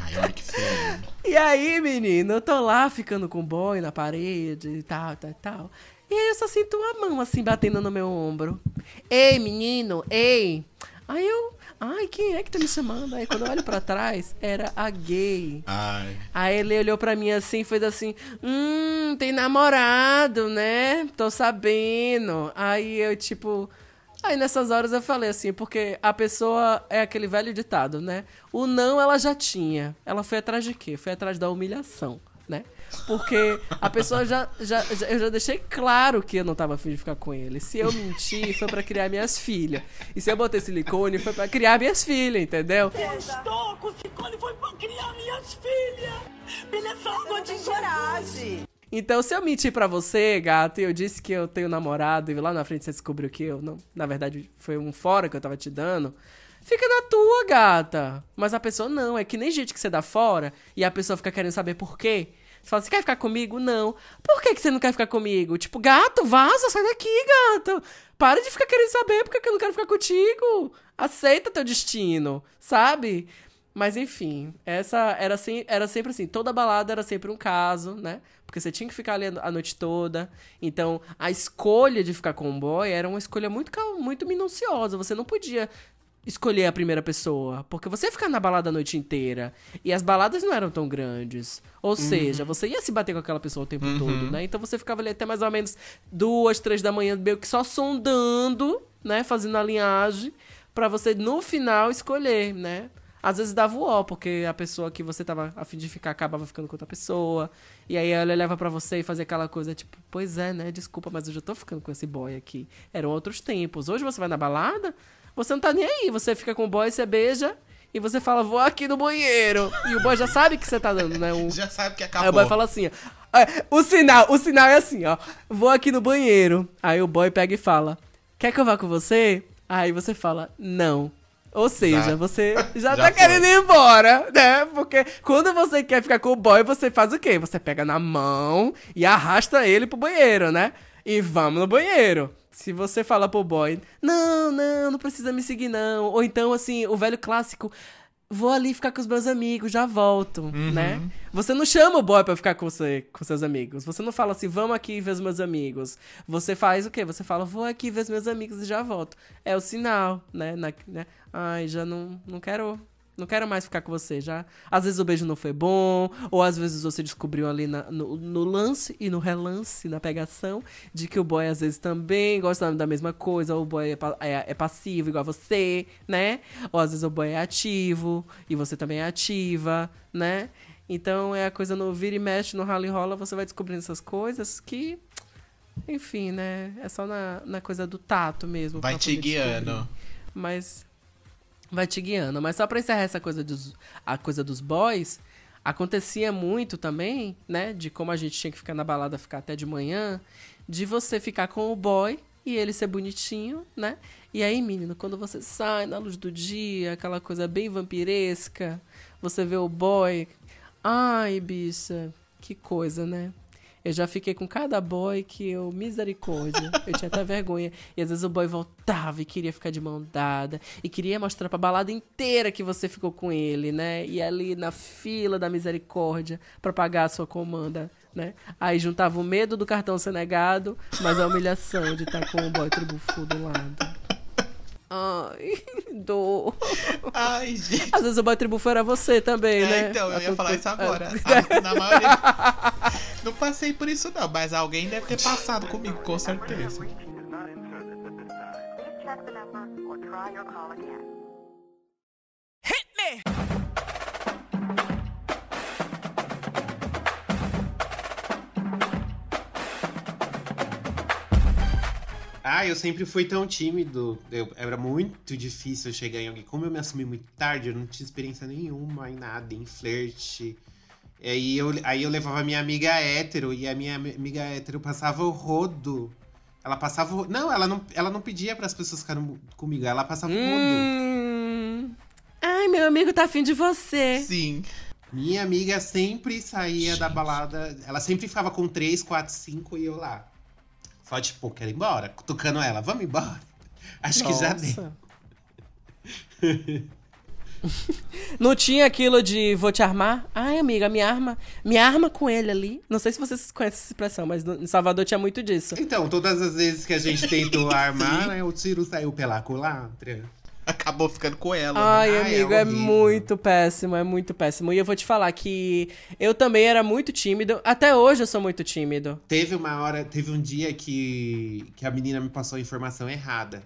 Ai, olha que feio. E aí, menino, eu tô lá ficando com o boy na parede e tal, tal, tal. E aí eu só sinto uma mão assim batendo no meu ombro. Ei, menino, ei. Aí eu, ai, quem é que tá me chamando? Aí quando eu olho pra trás, era a gay. Ai. Aí ele olhou pra mim assim e fez assim: Hum, tem namorado, né? Tô sabendo. Aí eu, tipo. Aí nessas horas eu falei assim, porque a pessoa é aquele velho ditado, né? O não ela já tinha. Ela foi atrás de quê? Foi atrás da humilhação, né? Porque a pessoa já, já, já- Eu já deixei claro que eu não tava afim de ficar com ele. Se eu mentir, foi pra criar minhas filhas. E se eu botei silicone, foi pra criar minhas filhas, entendeu? Estou com silicone, foi pra criar minhas filhas. Beleza, água de coragem. Então, se eu mentir pra você, gato, e eu disse que eu tenho namorado e lá na frente você descobriu que eu não, na verdade foi um fora que eu tava te dando, fica na tua, gata. Mas a pessoa não, é que nem gente que você dá fora e a pessoa fica querendo saber por quê. Você fala, você quer ficar comigo? Não. Por que, que você não quer ficar comigo? Tipo, gato, vaza, sai daqui, gato. Para de ficar querendo saber por que que eu não quero ficar contigo. Aceita teu destino, sabe? Mas enfim, essa era, assim, era sempre assim, toda balada era sempre um caso, né? Porque você tinha que ficar ali a noite toda. Então, a escolha de ficar com um boy era uma escolha muito, muito minuciosa. Você não podia escolher a primeira pessoa, porque você ia ficar na balada a noite inteira. E as baladas não eram tão grandes. Ou seja, você ia se bater com aquela pessoa o tempo todo, né? Então você ficava ali até mais ou menos duas, três da manhã, meio que só sondando, né? Fazendo a linhagem, pra você no final escolher, né? Às vezes dava o ó, porque a pessoa que você tava a fim de ficar acabava ficando com outra pessoa. E aí ela leva pra você e fazia aquela coisa tipo, pois é, né? Desculpa, mas eu já tô ficando com esse boy aqui. Eram outros tempos. Hoje você vai na balada, você não tá nem aí. Você fica com o boy, você beija e você fala, vou aqui no banheiro. E o boy já sabe que você tá dando, né? Um... Já sabe que Aí o acabou. boy fala assim, ó. É, O sinal, o sinal é assim, ó. Vou aqui no banheiro. Aí o boy pega e fala: Quer que eu vá com você? Aí você fala, não. Ou seja, Já- você já, já tá foi. querendo ir embora, né? Porque quando você quer ficar com o boy, você faz o quê? Você pega na mão e arrasta ele pro banheiro, né? E vamos no banheiro. Se você fala pro boy, não, não, não precisa me seguir, não. Ou então, assim, o velho clássico, vou ali ficar com os meus amigos, já volto, né? Você não chama o boy pra ficar com você, com seus amigos. Você não fala assim, vamos aqui ver os meus amigos. Você faz o quê? Você fala, vou aqui ver os meus amigos e já volto. É o sinal, né? Na- né? Ai, já não, não quero. Não quero mais ficar com você, já. Às vezes o beijo não foi bom, ou às vezes você descobriu ali na- no, no lance e no relance, na pegação, de que o boy às vezes também gosta da mesma coisa, ou o boy é, é- é passivo igual a você, né? Ou às vezes o boy é ativo e você também é ativa, né? Então é a coisa no vira e mexe, no rally rola, você vai descobrindo essas coisas que, enfim, né? É só na, na coisa do tato mesmo. Vai te guiando. descobrir. Mas vai te guiando. Mas só pra encerrar essa coisa dos, a coisa dos boys, acontecia muito também, né? De como a gente tinha que ficar na balada, ficar até de manhã, de você ficar com o boy, e ele ser bonitinho, né? E aí, menino, quando você sai na luz do dia, aquela coisa bem vampiresca, você vê o boy. Ai, bicha, que coisa, né? Eu já fiquei com cada boy que eu, misericórdia, eu tinha até vergonha. E às vezes o boy voltava e queria ficar de mão dada. E queria mostrar pra balada inteira que você ficou com ele, né? E ali na fila da misericórdia pra pagar a sua comanda, né? Aí juntava o medo do cartão ser negado, mas a humilhação de estar com o boy tribufu do lado. Ai, dor. Ai, gente. Às vezes o boy tribufu era você também, É, né? então, eu ia falar isso agora. Ah, Na maioria. Não passei por isso, não, mas alguém deve ter passado comigo, com certeza. Ah, eu sempre fui tão tímido. Eu, era muito difícil eu chegar em alguém. Como eu me assumi muito tarde, eu não tinha experiência nenhuma em nada, em flerte. E aí eu, aí eu levava minha amiga hétero e a minha ami- amiga hétero passava o rodo. Ela passava o rodo. Não, ela não, ela não pedia para as pessoas ficarem comigo, ela passava o rodo. Hum. Ai, meu amigo tá afim de você. Sim. Minha amiga sempre saía da balada. Ela sempre ficava com 3, 4, 5 e eu lá. Só tipo, quero ir embora. Tocando ela, vamos embora. Acho que já deu. Nossa. Não tinha aquilo de vou te armar? Ai, amiga, me arma. Me arma com ele ali. Não sei se vocês conhecem essa expressão, mas no- em Salvador tinha muito disso. Então, todas as vezes que a gente tentou armar, né, o tiro saiu pela culatra. Acabou ficando com ela. né? Ai, Ai, é amigo, é, horrível. muito péssimo, é muito péssimo. E eu vou te falar que eu também era muito tímido. Até hoje eu sou muito tímido. Teve uma hora, teve um dia que, que a menina me passou a informação errada.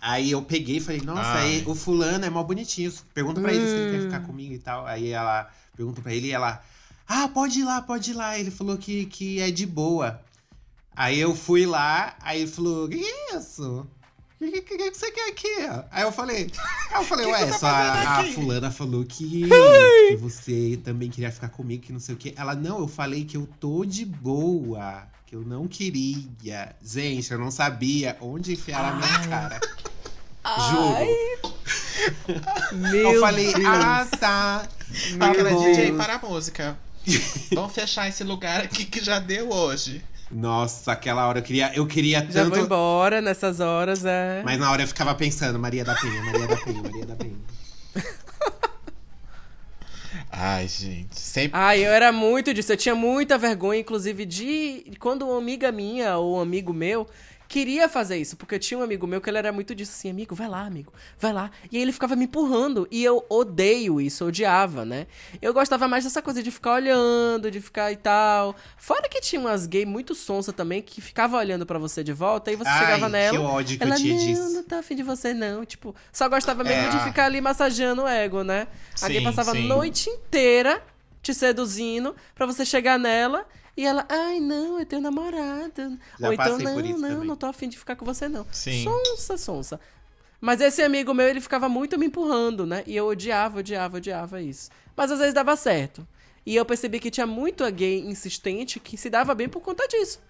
Aí eu peguei e falei, nossa, Ai. aí, o fulano é mó bonitinho. Pergunta pra ele se ele quer Hum. ficar comigo e tal. Aí ela pergunta pra ele e ela, ah, pode ir lá, pode ir lá. Ele falou que, que é de boa. Aí eu fui lá, aí ele falou, que que é isso? O que, que, que você quer aqui? Aí eu falei, aí eu falei, Que ué, tá só a, a aqui?" fulana falou que, que você também queria ficar comigo, que não sei o quê. Ela, não, eu falei que eu tô de boa, que eu não queria. Gente, eu não sabia onde enfiar a minha cara. Juro. Meu eu falei, Deus. ah, tá. Fala, Meu DJ, para a música. Vamos fechar esse lugar aqui que já deu hoje. Nossa, aquela hora eu queria, eu queria Já vou tanto. embora nessas horas, é. Mas na hora eu ficava pensando, Maria da Penha, Maria da Penha, Maria da Penha. Ai, gente. Sempre. Ai, eu era muito disso. Eu tinha muita vergonha, inclusive, de quando uma amiga minha ou um amigo meu queria fazer isso. Porque eu tinha um amigo meu que ele era muito disso assim, amigo, vai lá, amigo, vai lá. E aí ele ficava me empurrando. E eu odeio isso, eu odiava, né? Eu gostava mais dessa coisa de ficar olhando, de ficar e tal. Fora que tinha umas gay muito sonsa também que ficava olhando pra você de volta, aí você Ai, chegava que nela. ódio que eu ela, tinha não, disso." não tá afim de você, não. Tipo, só gostava mesmo É. de ficar ali massageando o ego, né? a gay Sim, passava a sim. noite inteira te seduzindo pra você chegar nela e ela, ai, não, eu tenho namorada. Já Ou então, não, não, também. não tô afim de ficar com você, não. Sim. Sonsa, sonsa. Mas esse amigo meu, ele ficava muito me empurrando, né? E eu odiava, odiava, odiava isso. Mas às vezes dava certo. E eu percebi que tinha muito gay insistente que se dava bem por conta disso.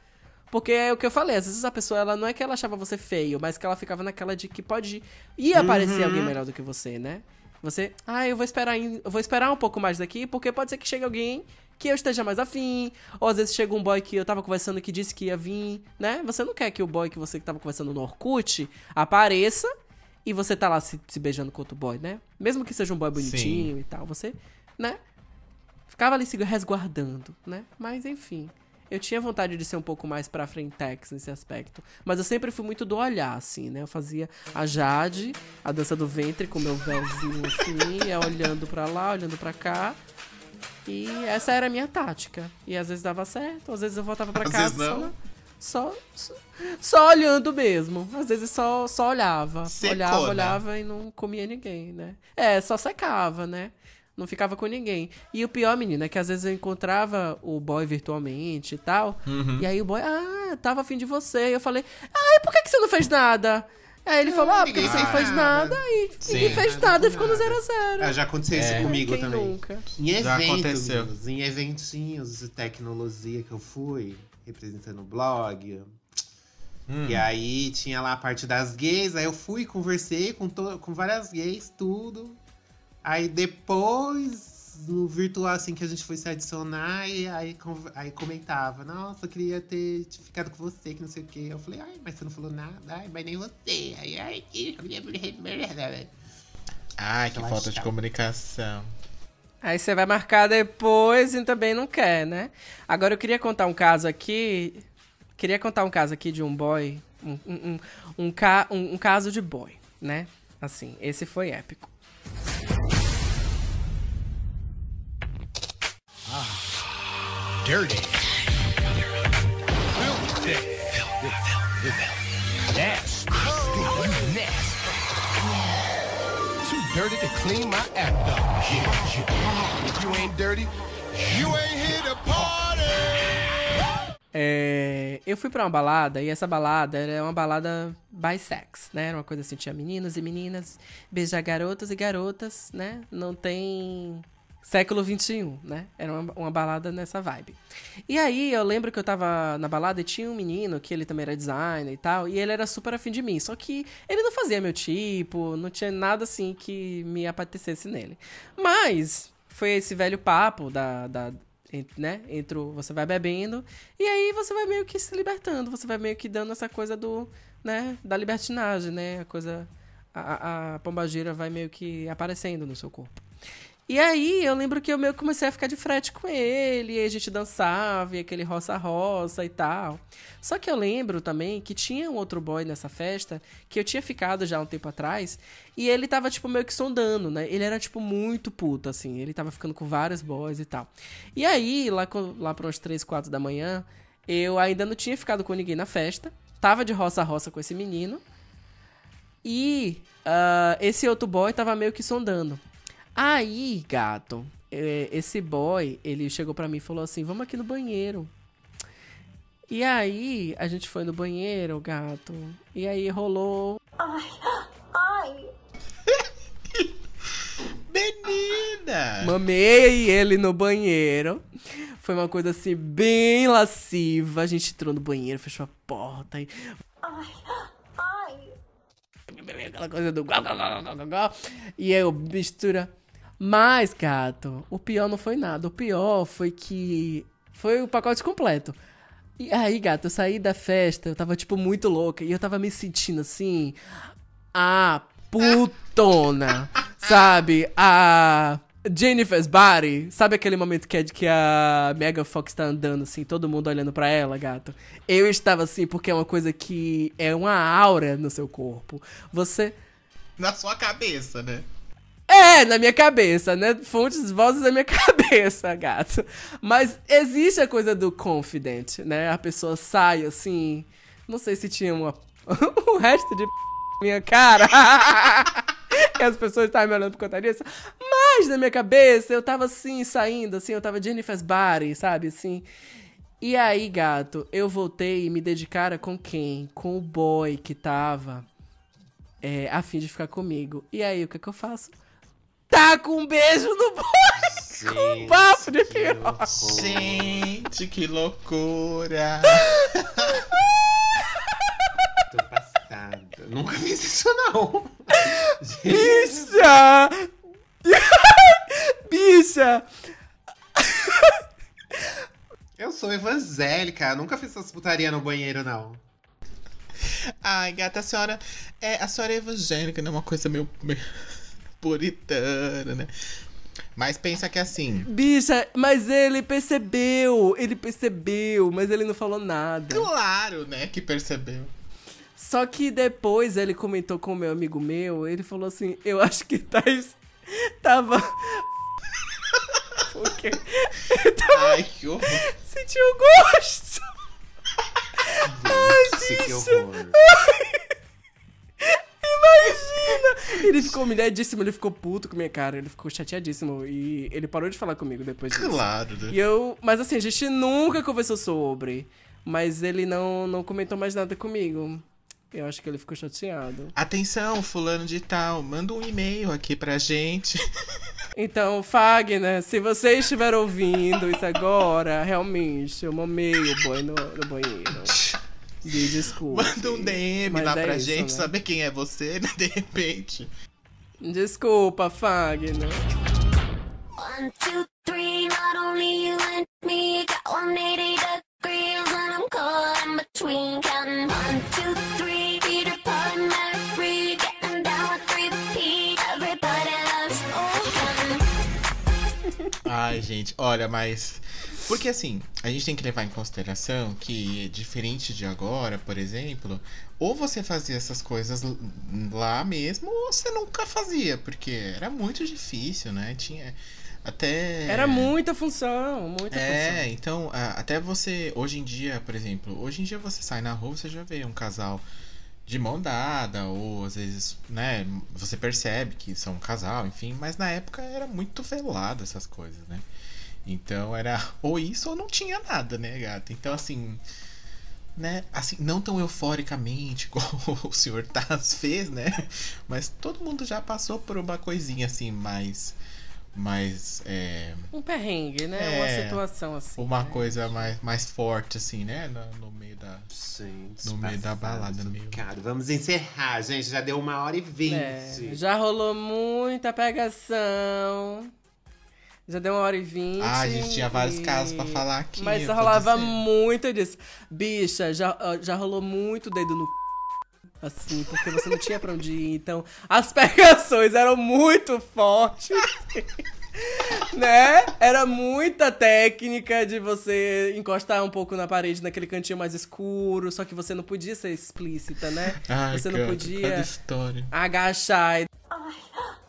Porque é o que eu falei, às vezes a pessoa, ela não é que ela achava você feio, mas que ela ficava naquela de que pode ia aparecer alguém melhor do que você, né? Você, ah, eu vou esperar, eu vou esperar um pouco mais daqui, porque pode ser que chegue alguém que eu esteja mais afim, ou às vezes chega um boy que eu tava conversando que disse que ia vir, né? Você não quer que o boy que você tava conversando no Orkut apareça e você tá lá se, se beijando com outro boy, né? Mesmo que seja um boy bonitinho e tal, você, né? Ficava ali se resguardando, né? Mas enfim. Eu tinha vontade de ser um pouco mais pra frentex nesse aspecto. Mas eu sempre fui muito do olhar, assim, né? Eu fazia a Jade, a dança do ventre com meu véuzinho assim, olhando pra lá, olhando pra cá. E essa era a minha tática. E às vezes dava certo, às vezes eu voltava pra Às casa vezes só, só, só, só olhando mesmo. Às vezes só, só olhava. Secou, olhava, né? olhava e não comia ninguém, né? É, só secava, né? Não ficava com ninguém. E o pior, menina, é que às vezes eu encontrava o boy virtualmente e tal. Uhum. E aí o boy, ah, tava afim de você. E eu falei, ah, e por que, que você não fez nada? Aí ele falou, ah, porque ninguém você não fez fez nada. nada. E Sim. ninguém fez Nada nada com e ficou no nada. zero a zero. Ah, já aconteceu isso É. comigo Quem também. nunca? Em Já eventos, aconteceu. meninos, em eventinhos de tecnologia que eu fui, representando o blog. Hum. E aí tinha lá a parte das gays, aí eu fui, conversei com, to- com várias gays, tudo. Aí depois, no virtual, assim, que a gente foi se adicionar, e aí, aí comentava, nossa, eu queria ter ficado com você, que não sei o quê. Eu falei, ai, mas você não falou nada, ai, mas nem você. Aí, ai, que... Ai, que falta de comunicação. Aí você vai marcar depois e também não quer, né? Agora eu queria contar um caso aqui. Queria contar um caso aqui de um boy. Um, um, um, um, ca- um- um caso de boy, né? Assim, esse foi épico. Dirty. Filthy. Nasty. Nasty. Too dirty to clean my act up. Yeah, yeah. If you ain't dirty, you ain't here to party. É, eu fui pra uma balada e essa balada era uma balada bisex, né? Era uma coisa assim, tinha meninos e meninas, beijar garotos e garotas, né? Não tem século XXI, né? Era uma, uma balada nessa vibe. E aí eu lembro que eu tava na balada e tinha um menino que ele também era designer e tal, e ele era super afim de mim. Só que ele não fazia meu tipo, não tinha nada assim que me apetecesse nele. Mas foi esse velho papo da, da né? Entre você vai bebendo e aí você vai meio que se libertando, você vai meio que dando essa coisa do, né, da libertinagem, né? A coisa a, a, a pombagira vai meio que aparecendo no seu corpo. E aí eu lembro que eu meio que comecei a ficar de frete com ele, e a gente dançava, e aquele roça-roça e tal. Só que eu lembro também que tinha um outro boy nessa festa, que eu tinha ficado já um tempo atrás, e ele tava, tipo, meio que sondando, né? Ele era, tipo, muito puto, assim. Ele tava ficando com vários boys e tal. E aí, lá, lá para uns 3, 4 da manhã, eu ainda não tinha ficado com ninguém na festa. Tava de roça-roça com esse menino. E ah, esse outro boy tava meio que sondando. Aí, gato, eh, esse boy, ele chegou pra mim e falou assim: vamos aqui no banheiro. E aí, a gente foi no banheiro, gato. E aí rolou. Ai, ai. Menina! Mamei ele no banheiro. Foi uma coisa assim, bem lasciva. A gente entrou no banheiro, fechou a porta e. Ai, ai. Aquela coisa do. E aí eu mistura. Mas, gato, o pior não foi nada. O pior foi que. Foi o pacote completo. E aí, gato, eu saí da festa, eu tava, tipo, muito louca. E eu tava me sentindo assim. A putona. sabe? A. Jennifer's Body. Sabe aquele momento que, é de que a Mega Fox tá andando, assim, todo mundo olhando pra ela, gato? Eu estava assim, porque é uma coisa que é uma aura no seu corpo. Você. Na sua cabeça, né? É, na minha cabeça, né? Fontes, vozes da minha cabeça, gato. Mas existe a coisa do confident, né? A pessoa sai assim. Não sei se tinha uma. o resto de minha cara. e as pessoas estavam me olhando por conta disso. Mas na minha cabeça eu tava assim, saindo, assim, eu tava Jennifer's Body, sabe? Assim. E aí, gato, eu voltei e me dedicara com quem? Com o boy que tava é, a fim de ficar comigo. E aí, o que que eu faço? Tá com um beijo no boy! com bafo de piroca! Gente, que loucura! Tô passada. Nunca fiz isso, não. Bicha! Bicha! Eu sou evangélica, nunca fiz essas putaria no banheiro, não. Ai, gata, a senhora é, a senhora é evangélica, não é uma coisa meio, meio puritana, né? Mas pensa que assim, Bicha, mas ele percebeu! Ele percebeu, mas ele não falou nada. claro, né, que percebeu. Só que depois ele comentou com o meu amigo meu, ele falou assim, eu acho que Thais tava... Porque tava Ai, que horror. sentindo gosto. Gente, que horror. Ficou humilhadíssimo, ele ficou puto com minha cara, ele ficou chateadíssimo e ele parou de falar comigo depois disso. Claro, né? E eu, mas assim, a gente nunca conversou sobre, mas ele não, não comentou mais nada comigo. Eu acho que ele ficou chateado. Atenção, fulano de tal, manda um e-mail aqui pra gente. Então, Fagner, se você estiver ouvindo isso agora, realmente, eu mamei o boy no, no banheiro. Me desculpe. Manda um DM lá é pra isso, gente, né? saber quem é você, né? De repente. Desculpa, Fagner. One, two, three, not only you and me got 180 degrees and I'm caught in between counting one, two, three, Peter Pan, Mary free, getting down with three P. Everybody loves. Ai, gente, olha, mas. Porque assim, a gente tem que levar em consideração que, diferente de agora, por exemplo, ou você fazia essas coisas lá mesmo, ou você nunca fazia, porque era muito difícil, né? Tinha. Até. Era muita função, muita É, função. então, até você, hoje em dia, por exemplo, hoje em dia você sai na rua, você já vê um casal de mão dada, ou às vezes, né, você percebe que são um casal, enfim, mas na época era muito velado essas coisas, né? Então era ou isso ou não tinha nada, né, gata? Então, assim, né, assim, não tão euforicamente como o senhor Taz fez, né? Mas todo mundo já passou por uma coisinha assim, mais. mais é, Um perrengue, né? É, Uma situação assim. uma né? coisa mais, mais forte, assim, né? No, no meio da. Gente, No meio da balada, no meio. Cara, vamos encerrar, gente. Já deu uma hora e vinte. É, já rolou muita pegação. Já deu uma hora e vinte. Ah, a gente tinha vários e- casos pra falar aqui. Mas rolava muito disso. Bicha, já, já rolou muito dedo no c... Assim, porque você não tinha pra onde ir. Então, as pegações eram muito fortes. né? Era muita técnica de você encostar um pouco na parede naquele cantinho mais escuro. Só que você não podia ser explícita, né? Ai, você não cara, podia agachar e Ai, ai.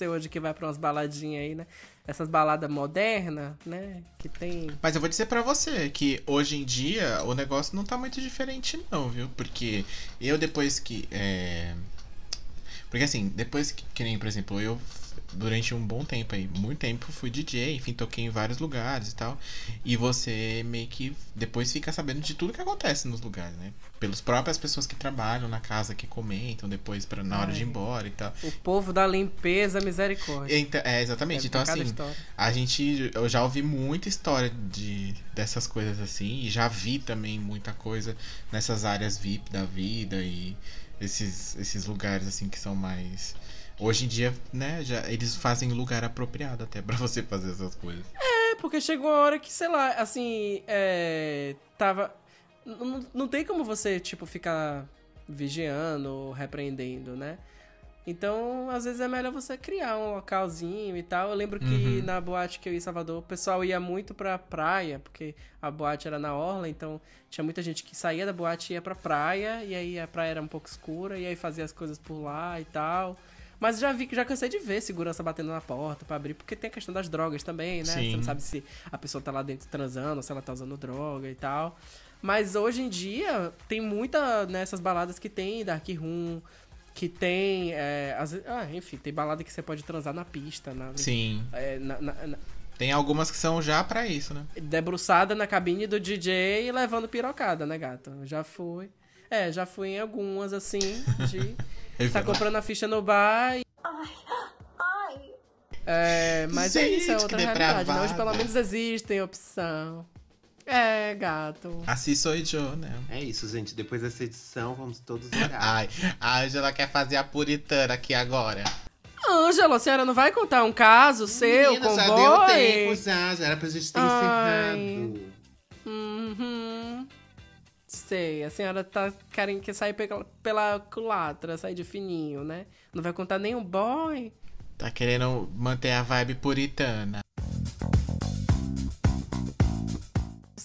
Você hoje que vai pra umas baladinhas aí, né? Essas baladas modernas, né? Que tem. Mas eu vou dizer pra você que hoje em dia o negócio não tá muito diferente, não, viu? Porque eu depois que. É... Porque assim, depois que, que nem, por exemplo, eu durante um bom tempo aí, muito tempo fui DJ, enfim, toquei em vários lugares e tal. E você meio que depois fica sabendo de tudo que acontece nos lugares, né? Pelas próprias pessoas que trabalham na casa que comentam depois para na hora de ir embora e tal. O povo da limpeza, misericórdia. Então, é, exatamente. Deve então, assim, história. a gente. Eu já ouvi muita história de, dessas coisas assim. E já vi também muita coisa nessas áreas VIP da vida e esses, esses lugares assim que são mais. Hoje em dia, né, já, eles fazem lugar apropriado até pra você fazer essas coisas. É, porque chegou a hora que, sei lá, assim, é. Tava. n- n- Não tem como você, tipo, ficar vigiando ou repreendendo, né? Então, às vezes é melhor você criar um localzinho e tal. Eu lembro que Uhum. na boate que eu ia em Salvador, o pessoal ia muito pra praia, porque a boate era na orla, então tinha muita gente que saía da boate e ia pra praia, e aí a praia era um pouco escura, e aí fazia as coisas por lá e tal. Mas já vi que já cansei de ver segurança batendo na porta pra abrir, porque tem a questão das drogas também, né? Você Sim. não sabe se a pessoa tá lá dentro transando, se ela tá usando droga e tal. Mas hoje em dia tem muita nessas baladas que tem Dark Room, que tem. é, vezes- ah, enfim, tem balada que você pode transar na pista, na, Sim. é, na- na- na- Tem algumas que são já pra isso, né? debruçada na cabine do DJ e levando pirocada, né, gata? Já fui. É, já fui em algumas assim, de. Tá comprando a ficha no bar e. Ai. É, mas é isso, é Gente, outra realidade. Né? Hoje pelo menos existem opção. É, gato. Assim sou eu, né? É isso, gente. Depois dessa edição, vamos todos orar. Ai, a Angela quer fazer a puritana aqui agora. Ângela, a senhora não vai contar um caso seu Menina, com já boy? deu tempo, já. Já era pra gente ter Ai. encerrado. Uhum. Sei, a senhora tá querendo que sair pela, pela culatra, sair de fininho, né? Não vai contar nenhum boy? Tá querendo manter a vibe puritana.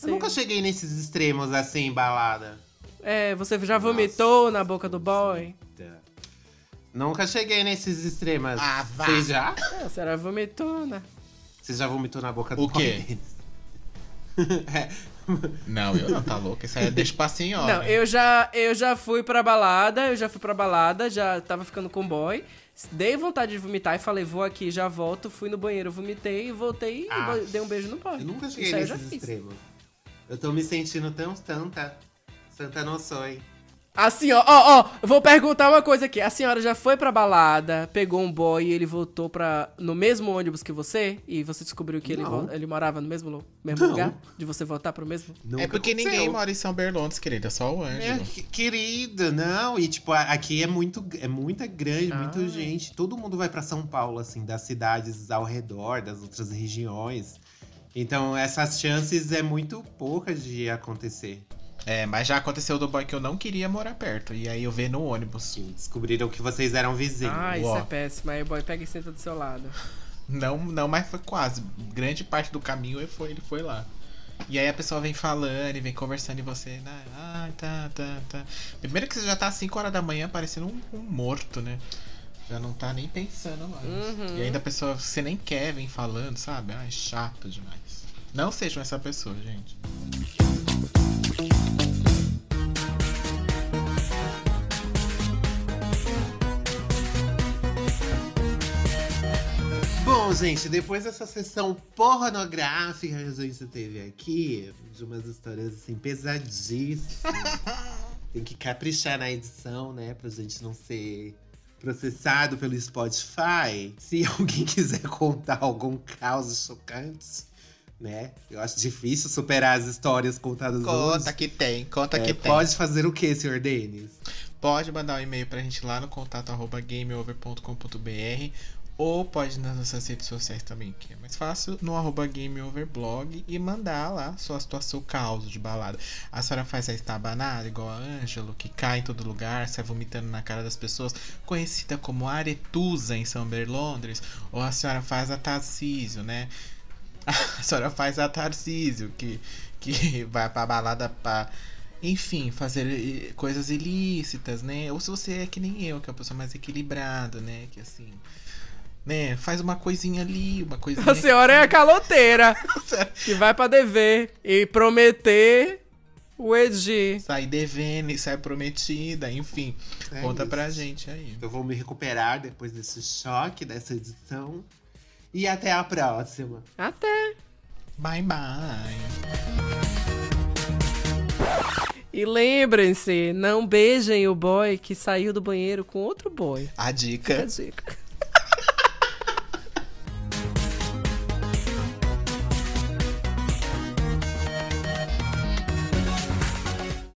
Eu nunca cheguei nesses extremos assim, balada. É, você já vomitou na boca do boy? Nunca cheguei nesses extremos. Ah, vá. Você já? É, a senhora vomitou, né? Você já vomitou na boca O do quê? boy? É. Não, eu não, tá louco? Isso aí deixa pra senhora. Não, eu já, eu já fui pra balada, eu já fui pra balada, já tava ficando com boy. Dei vontade de vomitar e falei, vou aqui, já volto. Fui no banheiro, vomitei, voltei Ah. e dei um beijo no boy. Eu nunca cheguei Isso aí eu já fiz. extremos. Eu tô me sentindo tão santa. Santa não sou. Assim, ó, ó, ó, eu vou perguntar uma coisa aqui. A senhora já foi pra balada, pegou um boy e ele voltou pra, no mesmo ônibus que você? E você descobriu que ele, vo- ele morava no mesmo, lu- mesmo Não. lugar? De você voltar pro mesmo? É porque aconteceu. ninguém mora em São Berlondes, querida, só o É, Ângelo. que- querido, não. E, tipo, a- aqui é muito, é muita grande, muita Ah. gente. Todo mundo vai pra São Paulo, assim, das cidades ao redor, das outras regiões. Então, essas chances é muito poucas de acontecer. É, mas já aconteceu do boy que eu não queria morar perto. E aí eu vi no ônibus. E descobriram que vocês eram vizinhos. Ah, isso ó. é péssimo. Aí o boy pega e senta do seu lado. Não, não, mas foi quase. Grande parte do caminho ele foi, ele foi lá. E aí a pessoa vem falando e vem conversando e você. né, Ah, tá, tá, tá. Primeiro que você já tá às 5 horas da manhã parecendo um, um morto, né? Já não tá nem pensando mais. Uhum. E ainda a pessoa você nem quer vem falando, sabe? Ai, chato demais. Não sejam essa pessoa, gente. Bom, gente, depois dessa sessão pornográfica que a gente teve aqui, de umas histórias assim pesadíssimas, tem que caprichar na edição, né? Pra gente não ser processado pelo Spotify. Se alguém quiser contar algum caos chocante, né? Eu acho difícil superar as histórias contadas Conta hoje. que tem, conta É, que tem. pode fazer o que, senhor Denis? Pode mandar um e-mail pra gente lá no contato arroba gameover.com.br ou pode ir nas nossas redes sociais também, que é mais fácil, no arroba gameoverblog e mandar lá sua situação caos de balada. A senhora faz a estabanada, igual a Ângelo, que cai em todo lugar, sai vomitando na cara das pessoas, conhecida como aretusa em São Berlondres, ou a senhora faz a Tarcísio, né? A senhora faz a Tarcísio, que, que vai pra balada pra enfim, fazer eh, coisas ilícitas, né? Ou se você é que nem eu, que é uma pessoa mais equilibrada, né? Que assim, né? Faz uma coisinha ali, uma coisinha. A senhora é a caloteira que vai pra dever e prometer o Edi. Sai devendo e sai prometida, enfim. É conta isso. pra gente aí. Eu vou me recuperar depois desse choque, dessa edição. E até a próxima. Até. Bye bye. E lembrem-se, não beijem o boy que saiu do banheiro com outro boy. A Fica a dica. dica.